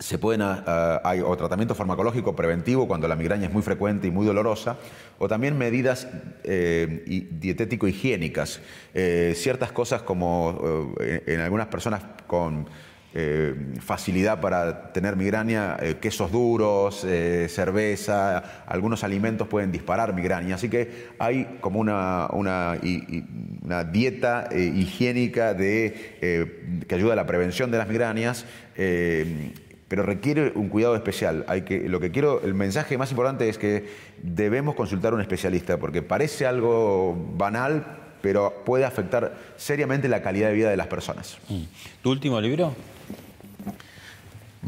Se pueden, ah, ah, o tratamiento farmacológico preventivo cuando la migraña es muy frecuente y muy dolorosa, o también medidas eh, dietético-higiénicas. Eh, ciertas cosas como en algunas personas con eh, facilidad para tener migraña, eh, quesos duros, eh, cerveza, algunos alimentos pueden disparar migraña. Así que hay como una, una, dieta higiénica que ayuda a la prevención de las migrañas. pero requiere un cuidado especial. Lo que quiero, el mensaje más importante es que debemos consultar a un especialista, porque parece algo banal, pero puede afectar seriamente la calidad de vida de las personas. ¿Tu último libro?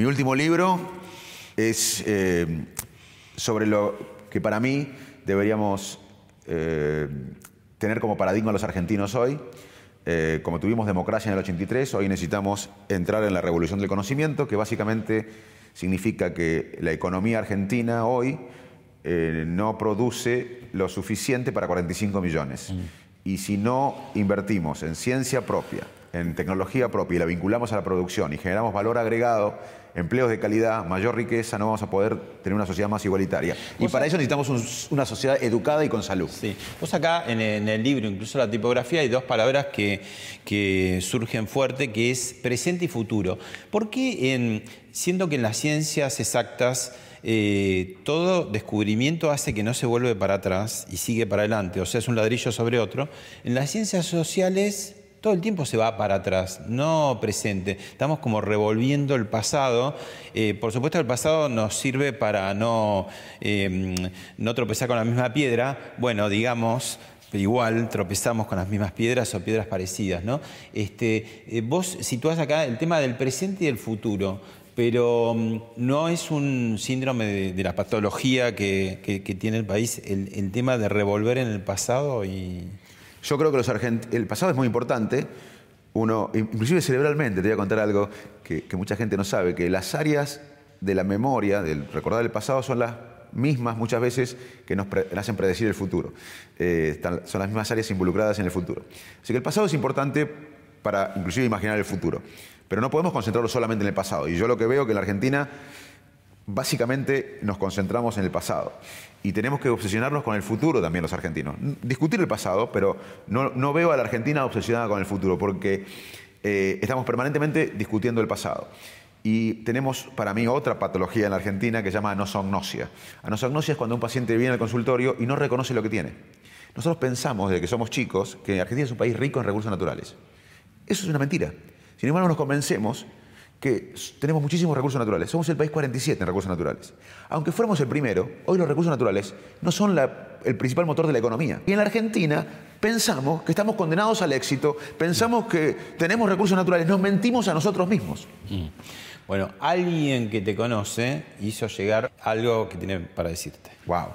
Mi último libro es eh, sobre lo que para mí deberíamos eh, tener como paradigma los argentinos hoy. Eh, como tuvimos democracia en el 83, hoy necesitamos entrar en la revolución del conocimiento, que básicamente significa que la economía argentina hoy eh, no produce lo suficiente para 45 millones. Y si no invertimos en ciencia propia, en tecnología propia y la vinculamos a la producción y generamos valor agregado, empleos de calidad, mayor riqueza, no vamos a poder tener una sociedad más igualitaria. Y para eso necesitamos un- una sociedad educada y con salud. Sí. Vos acá en el, en el libro, incluso la tipografía, hay dos palabras que, que surgen fuerte, que es presente y futuro. ¿Por qué en, siendo que en las ciencias exactas eh, todo descubrimiento hace que no se vuelve para atrás y sigue para adelante, o sea, es un ladrillo sobre otro, en las ciencias sociales todo el tiempo se va para atrás, no presente. Estamos como revolviendo el pasado. Eh, por supuesto, el pasado nos sirve para no, eh, no tropezar con la misma piedra. Bueno, digamos, igual tropezamos con las mismas piedras o piedras parecidas, ¿no? Este, eh, vos situás acá el tema del presente y del futuro. Pero mm, no es un síndrome de, de la patología que, que- que tiene el país, el, el tema de revolver en el pasado y... Yo creo que los argent- el pasado es muy importante. Uno, inclusive cerebralmente, te voy a contar algo que, mucha gente no sabe, que las áreas de la memoria, del recordar el pasado, son las mismas muchas veces que nos hacen predecir el futuro. Eh, son las mismas áreas involucradas en el futuro. Así que el pasado es importante para inclusive imaginar el futuro. Pero no podemos concentrarlo solamente en el pasado. Y yo lo que veo que en la Argentina básicamente nos concentramos en el pasado. Y tenemos que obsesionarnos con el futuro también los argentinos. Discutir el pasado, pero no, no veo a la Argentina obsesionada con el futuro, porque eh, estamos permanentemente discutiendo el pasado. Y tenemos, para mí, otra patología en la Argentina que se llama anosognosia. Anosognosia es cuando un paciente viene al consultorio y no reconoce lo que tiene. Nosotros pensamos, desde que somos chicos, que Argentina es un país rico en recursos naturales. Eso es una mentira. Sin embargo, nos convencemos que tenemos muchísimos recursos naturales. Somos el país 47 en recursos naturales. Aunque fuéramos el primero, hoy los recursos naturales no son la- el principal motor de la economía. Y en la Argentina pensamos que estamos condenados al éxito, pensamos que tenemos recursos naturales, nos mentimos a nosotros mismos. Bueno, alguien que te conoce hizo llegar algo que tiene para decirte. Wow.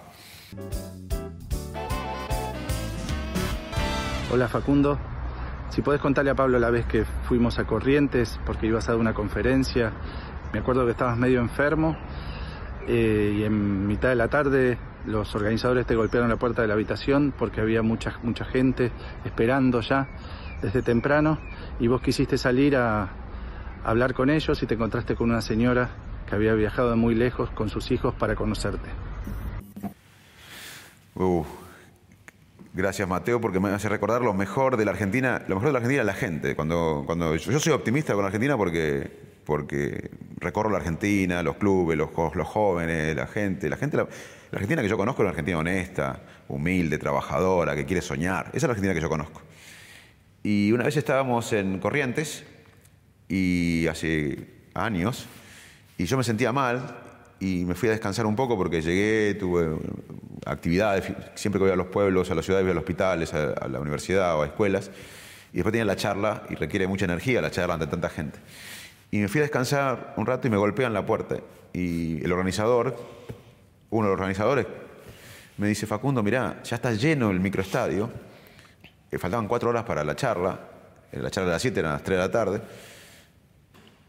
Hola Facundo, si podés contarle a Pablo la vez que fuimos a Corrientes porque ibas a dar una conferencia, me acuerdo que estabas medio enfermo eh, y en mitad de la tarde los organizadores te golpearon la puerta de la habitación porque había mucha, mucha gente esperando ya desde temprano y vos quisiste salir a, hablar con ellos y te encontraste con una señora que había viajado muy lejos con sus hijos para conocerte. Uh, gracias Mateo porque me hace recordar lo mejor de la Argentina, lo mejor de la Argentina es la gente. Cuando, cuando yo, soy optimista con la Argentina porque, porque recorro la Argentina, los clubes, los, los jóvenes, la gente, la gente, la, la Argentina que yo conozco es una Argentina honesta, humilde, trabajadora, que quiere soñar. Esa es la Argentina que yo conozco. Y una vez estábamos en Corrientes y hace años y yo me sentía mal y me fui a descansar un poco porque llegué, tuve actividades, siempre que voy a los pueblos, a las ciudades, voy a los hospitales, a, a la universidad o a escuelas y después tenía la charla y requiere mucha energía la charla ante tanta gente. Y me fui a descansar un rato y me golpean la puerta y el organizador, uno de los organizadores, me dice, Facundo, mirá, ya está lleno el microestadio, eh, faltaban cuatro horas para la charla, eh, la charla de las siete eran las tres de la tarde,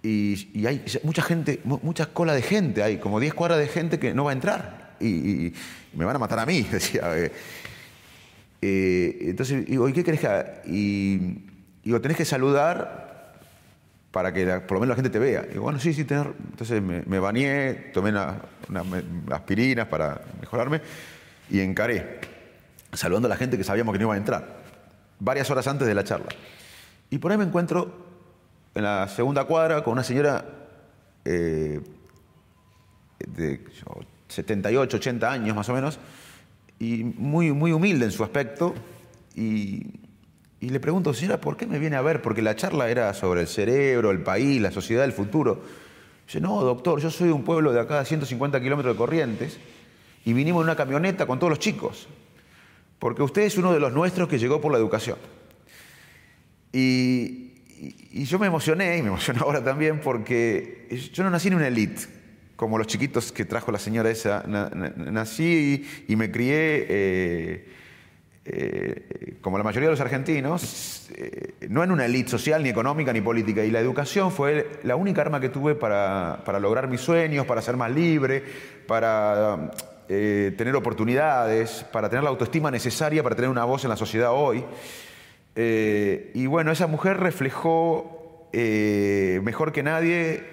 y, y hay mucha gente, mu- mucha cola de gente, hay como 10 cuadras de gente que no va a entrar, y, y- y me van a matar a mí, decía. eh. Eh, entonces, digo, ¿y qué querés que haga? Y digo, tenés que saludar para que la- por lo menos la gente te vea. Y digo, bueno, sí, sí, tenés... Entonces me, me bañé, tomé una- unas me- aspirinas para mejorarme y encaré, saludando a la gente que sabíamos que no iba a entrar, varias horas antes de la charla. Y por ahí me encuentro en la segunda cuadra con una señora eh, de yo, 78, 80 años más o menos, y muy, muy humilde en su aspecto. Y, y le pregunto, señora, ¿por qué me viene a ver? Porque la charla era sobre el cerebro, el país, la sociedad, el futuro. Dice, no, doctor, yo soy de un pueblo de acá a 150 kilómetros de Corrientes y vinimos en una camioneta con todos los chicos, porque usted es uno de los nuestros que llegó por la educación. Y, y- yo me emocioné, y me emociono ahora también, porque yo no nací en una elite, como los chiquitos que trajo la señora esa. Na- na- nací y, y me crié, eh, eh, como la mayoría de los argentinos, eh, no en una elite social, ni económica, ni política. Y la educación fue la única arma que tuve para, para lograr mis sueños, para ser más libre, para eh, tener oportunidades, para tener la autoestima necesaria para tener una voz en la sociedad hoy. Eh, y bueno, esa mujer reflejó eh, mejor que nadie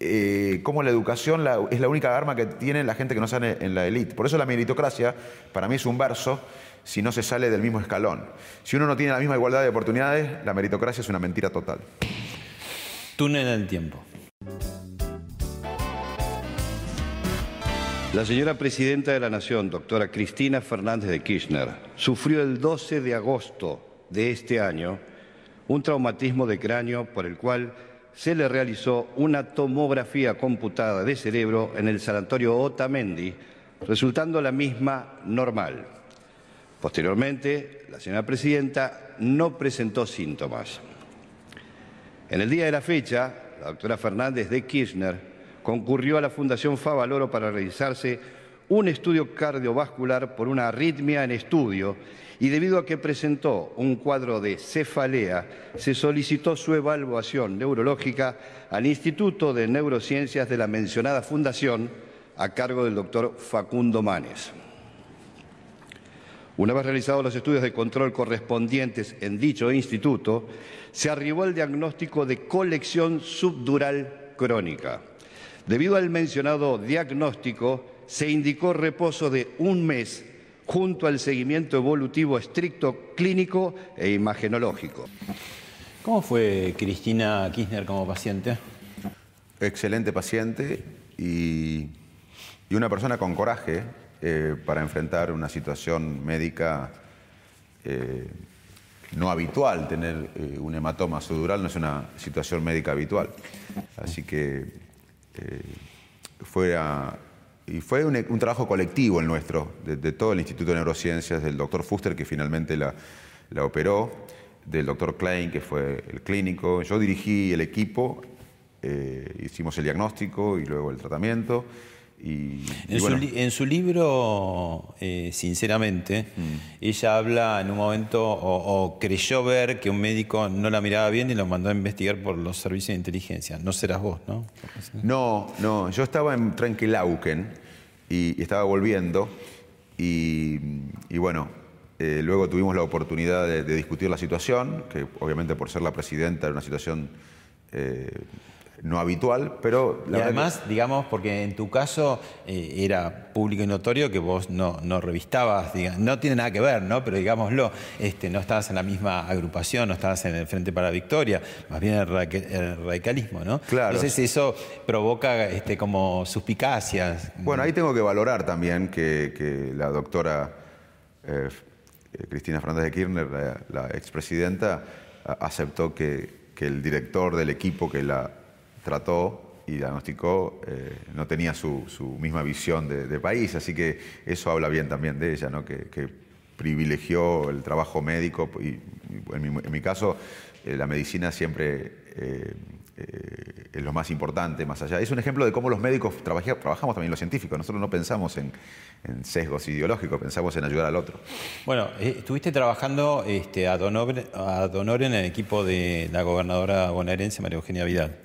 eh, cómo la educación la- es la única arma que tiene la gente que no sale en la élite. Por eso la meritocracia para mí es un verso si no se sale del mismo escalón. Si uno no tiene la misma igualdad de oportunidades, la meritocracia es una mentira total. Túnel en el tiempo. La señora presidenta de la Nación, doctora Cristina Fernández de Kirchner, sufrió el 12 de agosto de este año un traumatismo de cráneo por el cual se le realizó una tomografía computada de cerebro en el sanatorio Otamendi, resultando la misma normal. Posteriormente, la señora presidenta no presentó síntomas. En el día de la fecha, la doctora Fernández de Kirchner concurrió a la Fundación Favaloro para realizarse un estudio cardiovascular por una arritmia en estudio y debido a que presentó un cuadro de cefalea, se solicitó su evaluación neurológica al Instituto de Neurociencias de la mencionada fundación a cargo del doctor Facundo Manes. Una vez realizados los estudios de control correspondientes en dicho instituto, se arribó al diagnóstico de colección subdural crónica. Debido al mencionado diagnóstico, se indicó reposo de un mes junto al seguimiento evolutivo estricto clínico e imagenológico. ¿Cómo fue Cristina Kirchner como paciente? Excelente paciente y, y una persona con coraje eh, para enfrentar una situación médica eh, no habitual tener eh, un hematoma subdural, no es una situación médica habitual. Así que eh, fue, a- y fue un, trabajo colectivo el nuestro, de, todo el Instituto de Neurociencias, del doctor Fuster, que finalmente la, la operó, del doctor Klein, que fue el clínico. Yo dirigí el equipo, eh, hicimos el diagnóstico y luego el tratamiento. Y, y En, bueno, su, li- en su libro, eh, sinceramente, ella habla en un momento o, o creyó ver que un médico no la miraba bien y lo mandó a investigar por los servicios de inteligencia. No serás vos, ¿no? No, no, yo estaba en Trenkelauken y, y estaba volviendo y, y bueno, eh, luego tuvimos la oportunidad de, de discutir la situación, que obviamente por ser la presidenta era una situación eh, no habitual, pero Y la que- además, digamos, porque en tu caso eh, era público y notorio que vos no, no revistabas, diga- no tiene nada que ver, ¿no? Pero digámoslo, este, no estabas en la misma agrupación, no estabas en el Frente para la Victoria, más bien el, el radicalismo, ¿no? Claro. Entonces eso provoca este, como suspicacias. Bueno, ahí tengo que valorar también que, que la doctora eh, eh, Cristina Fernández de Kirchner, la, la expresidenta, aceptó que, que el director del equipo que la trató y diagnosticó eh, no tenía su, su misma visión de, país, así que eso habla bien también de ella, ¿no? que, privilegió el trabajo médico y, en, mi, caso eh, la medicina siempre eh, es lo más importante, más allá. Es un ejemplo de cómo los médicos trabaja- trabajamos también los científicos. Nosotros no pensamos en, sesgos ideológicos, pensamos en ayudar al otro. Bueno, estuviste trabajando este, ad, honor, ad honor en el equipo de la gobernadora bonaerense María Eugenia Vidal.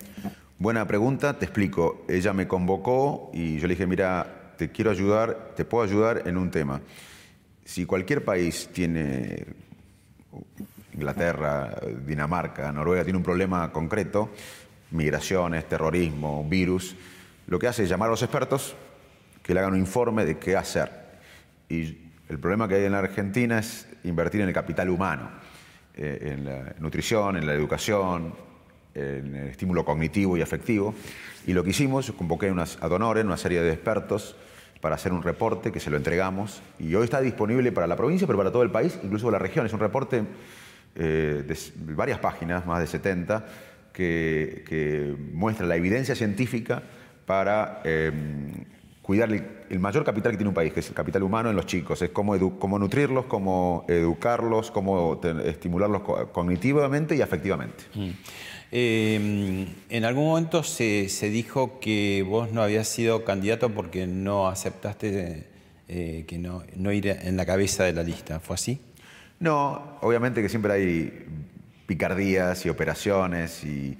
Buena pregunta, te explico. Ella me convocó y yo le dije, mira, te quiero ayudar, te puedo ayudar en un tema. Si cualquier país tiene, Inglaterra, Dinamarca, Noruega, tiene un problema concreto, migraciones, terrorismo, virus, lo que hace es llamar a los expertos que le hagan un informe de qué hacer. Y el problema que hay en la Argentina es invertir en el capital humano, eh, en la nutrición, en la educación, en el estímulo cognitivo y afectivo. Y lo que hicimos, convoqué unas, ad honorem, una serie de expertos para hacer un reporte que se lo entregamos. Y hoy está disponible para la provincia, pero para todo el país, incluso la región. Es un reporte eh, de varias páginas, más de 70, que, que muestra la evidencia científica para eh, cuidar el, el mayor capital que tiene un país, que es el capital humano en los chicos. Es cómo, edu- cómo nutrirlos, cómo educarlos, cómo estimularlos co- cognitivamente y afectivamente. Eh, en algún momento se, se dijo que vos no habías sido candidato porque no aceptaste eh, que no, no ir en la cabeza de la lista. ¿Fue así? No, obviamente que siempre hay picardías y operaciones y,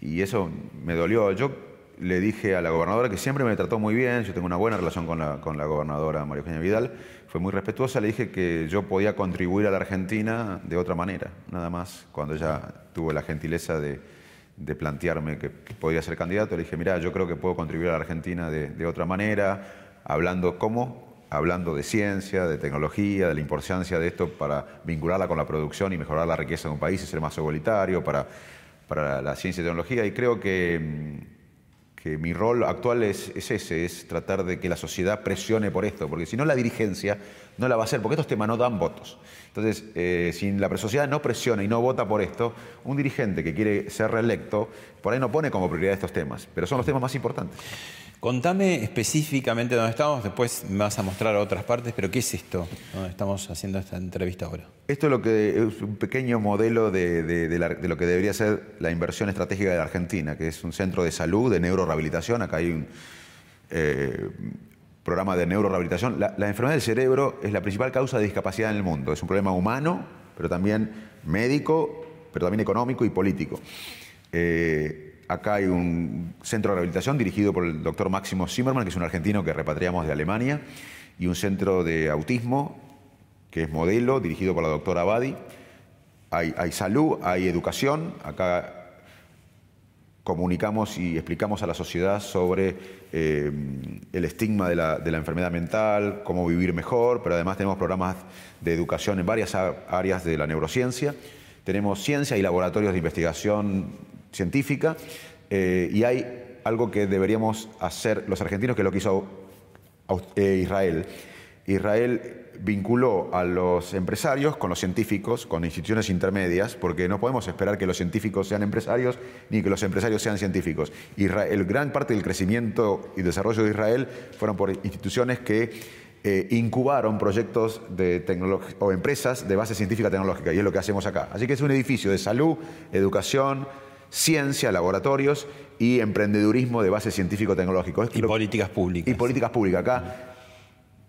y eso me dolió. Yo le dije a la gobernadora que siempre me trató muy bien, yo tengo una buena relación con la, con la gobernadora María Eugenia Vidal, fue muy respetuosa, le dije que yo podía contribuir a la Argentina de otra manera, nada más. Cuando ella tuvo la gentileza de, de plantearme que podía ser candidato, le dije, mira, yo creo que puedo contribuir a la Argentina de, otra manera, hablando cómo, hablando de ciencia, de tecnología, de la importancia de esto para vincularla con la producción y mejorar la riqueza de un país y ser más igualitario para, para la ciencia y tecnología. Y creo que, mm, que mi rol actual es, es ese, es tratar de que la sociedad presione por esto, porque si no la dirigencia no la va a hacer, porque estos temas no dan votos. Entonces, eh, si la sociedad no presiona y no vota por esto, un dirigente que quiere ser reelecto, por ahí no pone como prioridad estos temas, pero son los temas más importantes. Contame específicamente dónde estamos, después me vas a mostrar otras partes, pero ¿qué es esto? donde estamos haciendo esta entrevista ahora. Esto es lo que es un pequeño modelo de, lo que debería ser la inversión estratégica de la Argentina, que es un centro de salud, de neurorehabilitación. Acá hay un eh, programa de neurorehabilitación. La, la enfermedad del cerebro es la principal causa de discapacidad en el mundo. Es un problema humano, pero también médico, pero también económico y político. Eh, acá hay un centro de rehabilitación dirigido por el doctor Máximo Zimmerman, que es un argentino que repatriamos de Alemania, y un centro de autismo, que es modelo, dirigido por la doctora Abadi. Hay, salud, hay educación. Acá comunicamos y explicamos a la sociedad sobre eh, el estigma de la, enfermedad mental, cómo vivir mejor, pero además tenemos programas de educación en varias áreas de la neurociencia. Tenemos ciencia y laboratorios de investigación científica eh, y hay algo que deberíamos hacer los argentinos, que es lo que hizo eh, Israel. Israel vinculó a los empresarios con los científicos, con instituciones intermedias, porque no podemos esperar que los científicos sean empresarios ni que los empresarios sean científicos. Israel, gran parte del crecimiento y desarrollo de Israel fueron por instituciones que eh, incubaron proyectos de o empresas de base científica tecnológica, y es lo que hacemos acá. Así que es un edificio de salud, educación, ciencia, laboratorios y emprendedurismo de base científico-tecnológico. Y políticas públicas. Y políticas públicas. Acá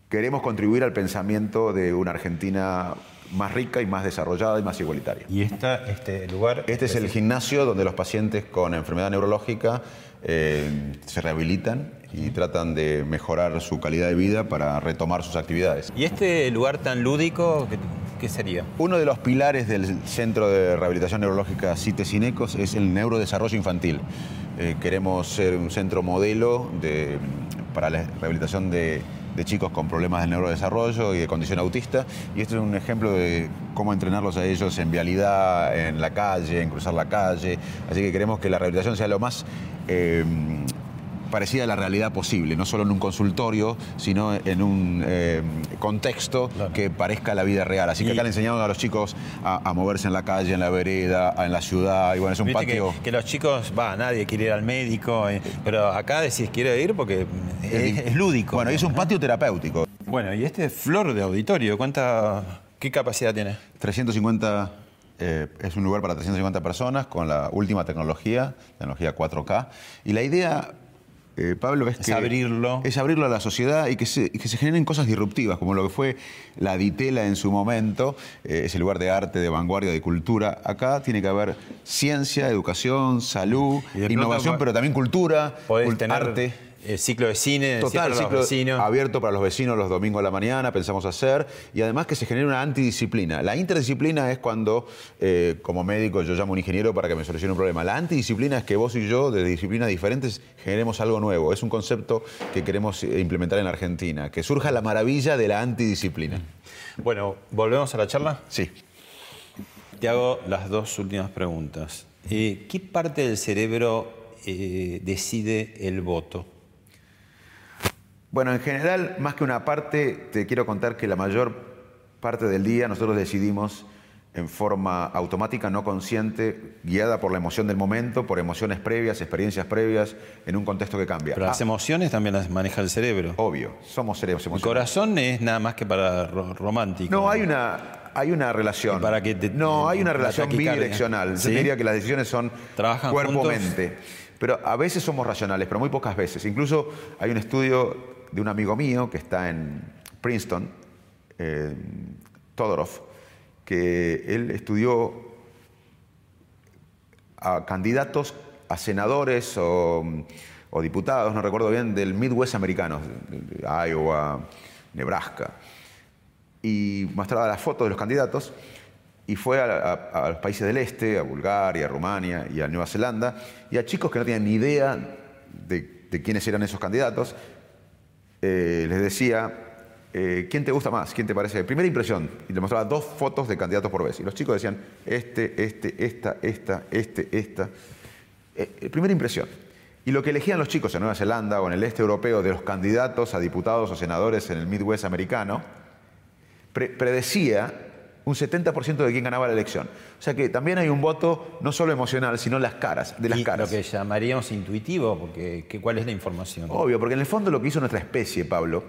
queremos contribuir al pensamiento de una Argentina más rica y más desarrollada y más igualitaria. ¿Y esta, este lugar? Este es el gimnasio donde los pacientes con enfermedad neurológica eh, se rehabilitan y tratan de mejorar su calidad de vida para retomar sus actividades. ¿Y este lugar tan lúdico, qué, qué sería? Uno de los pilares del Centro de Rehabilitación Neurológica CITES Cinecos es el neurodesarrollo infantil. Eh, queremos ser un centro modelo de, para la rehabilitación de, de chicos con problemas de neurodesarrollo y de condición autista. Y este es un ejemplo de cómo entrenarlos a ellos en vialidad, en la calle, en cruzar la calle. Así que queremos que la rehabilitación sea lo más eh, parecida a la realidad posible, no solo en un consultorio, sino en un eh, contexto que parezca la vida real. Así que Y- acá le enseñamos a los chicos a, a moverse en la calle, en la vereda, en la ciudad. Y bueno, es un Viste patio. que, que los chicos, va, nadie quiere ir al médico, eh, pero acá decís quiero ir porque es, es lúdico. Bueno, y es un patio terapéutico. Bueno, y este flor de auditorio, ¿cuánta, qué capacidad tiene? 350 eh, es un lugar para 350 personas con la última tecnología, tecnología 4K. Y la idea, eh, Pablo, es, Es que abrirlo. es abrirlo a la sociedad y que, se, y que se generen cosas disruptivas, como lo que fue la Ditela en su momento, eh, ese lugar de arte, de vanguardia, de cultura. Acá tiene que haber ciencia, educación, salud, innovación, va- pero también cultura, Podés cult- tener arte. El ciclo de cine, Total, ciclo los vecinos. abierto para los vecinos los domingos a la mañana, pensamos hacer, y además que se genere una antidisciplina. La interdisciplina es cuando, eh, como médico, yo llamo a un ingeniero para que me solucione un problema. La antidisciplina es que vos y yo, de disciplinas diferentes, generemos algo nuevo. Es un concepto que queremos eh, implementar en la Argentina, que surja la maravilla de la antidisciplina. Bueno, ¿volvemos a la charla? Sí. Te hago las dos últimas preguntas. Eh, ¿Qué parte del cerebro eh, decide el voto? Bueno, en general, más que una parte, te quiero contar que la mayor parte del día nosotros decidimos en forma automática, no consciente, guiada por la emoción del momento, por emociones previas, experiencias previas, en un contexto que cambia. Pero las Ah, emociones también las maneja el cerebro. obvio, somos El emocionales. corazón es nada más que para ro- romántico. No, hay una, hay una relación. Para que te- no, hay una la relación bidireccional. Yo ¿Sí? diría que las decisiones son ¿Trabajan cuerpo-mente. Pero a veces somos racionales, pero muy pocas veces. Incluso hay un estudio de un amigo mío que está en Princeton, eh, Todorov, que él estudió a candidatos a senadores o, diputados, no recuerdo bien, del Midwest americano, Iowa, Nebraska y mostraba las fotos de los candidatos y fue a, los países del este, a Bulgaria, a Rumania y a Nueva Zelanda, y a chicos que no tenían ni idea de, de quiénes eran esos candidatos, eh, les decía, eh, ¿quién te gusta más? ¿Quién te parece? Primera impresión, y les mostraba dos fotos de candidatos por vez, y los chicos decían, este, este, esta, esta, este, esta. Eh, eh, primera impresión. Y lo que elegían los chicos en Nueva Zelanda o en el este europeo de los candidatos a diputados o senadores en el Midwest americano, pre- predecía un 70% de quién ganaba la elección. O sea que también hay un voto no solo emocional, sino las caras, de las Y caras. Lo que llamaríamos intuitivo, porque ¿qué- ¿cuál es la información? Obvio, porque en el fondo lo que hizo nuestra especie, Pablo,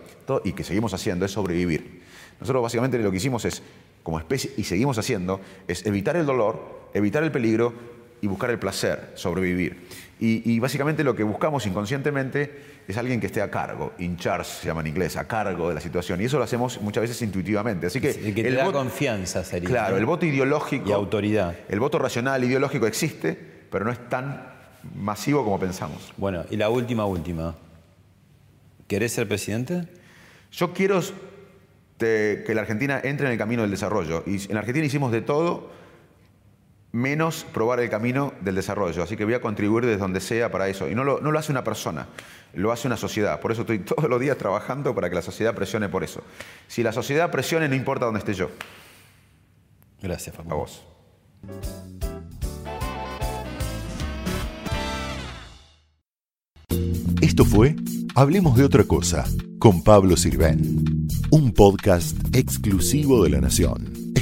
y que seguimos haciendo, es sobrevivir. Nosotros básicamente lo que hicimos es, como especie, y seguimos haciendo, es evitar el dolor, evitar el peligro y buscar el placer, sobrevivir. Y, y básicamente lo que buscamos inconscientemente es alguien que esté a cargo, in charge se llama en inglés, a cargo de la situación. Y eso lo hacemos muchas veces intuitivamente. Así que, El que te el da voto- confianza sería. Claro, ¿no? el voto ideológico. Y autoridad. El voto racional ideológico existe, pero no es tan masivo como pensamos. Bueno, y la última, última. ¿Querés ser presidente? Yo quiero de- que la Argentina entre en el camino del desarrollo. Y en la Argentina hicimos de todo menos probar el camino del desarrollo. Así que voy a contribuir desde donde sea para eso. Y no lo, no lo hace una persona, lo hace una sociedad. Por eso estoy todos los días trabajando para que la sociedad presione por eso. Si la sociedad presione, no importa dónde esté yo. Gracias, A vos. Esto fue Hablemos de otra cosa con Pablo Sirven, un podcast exclusivo de La Nación.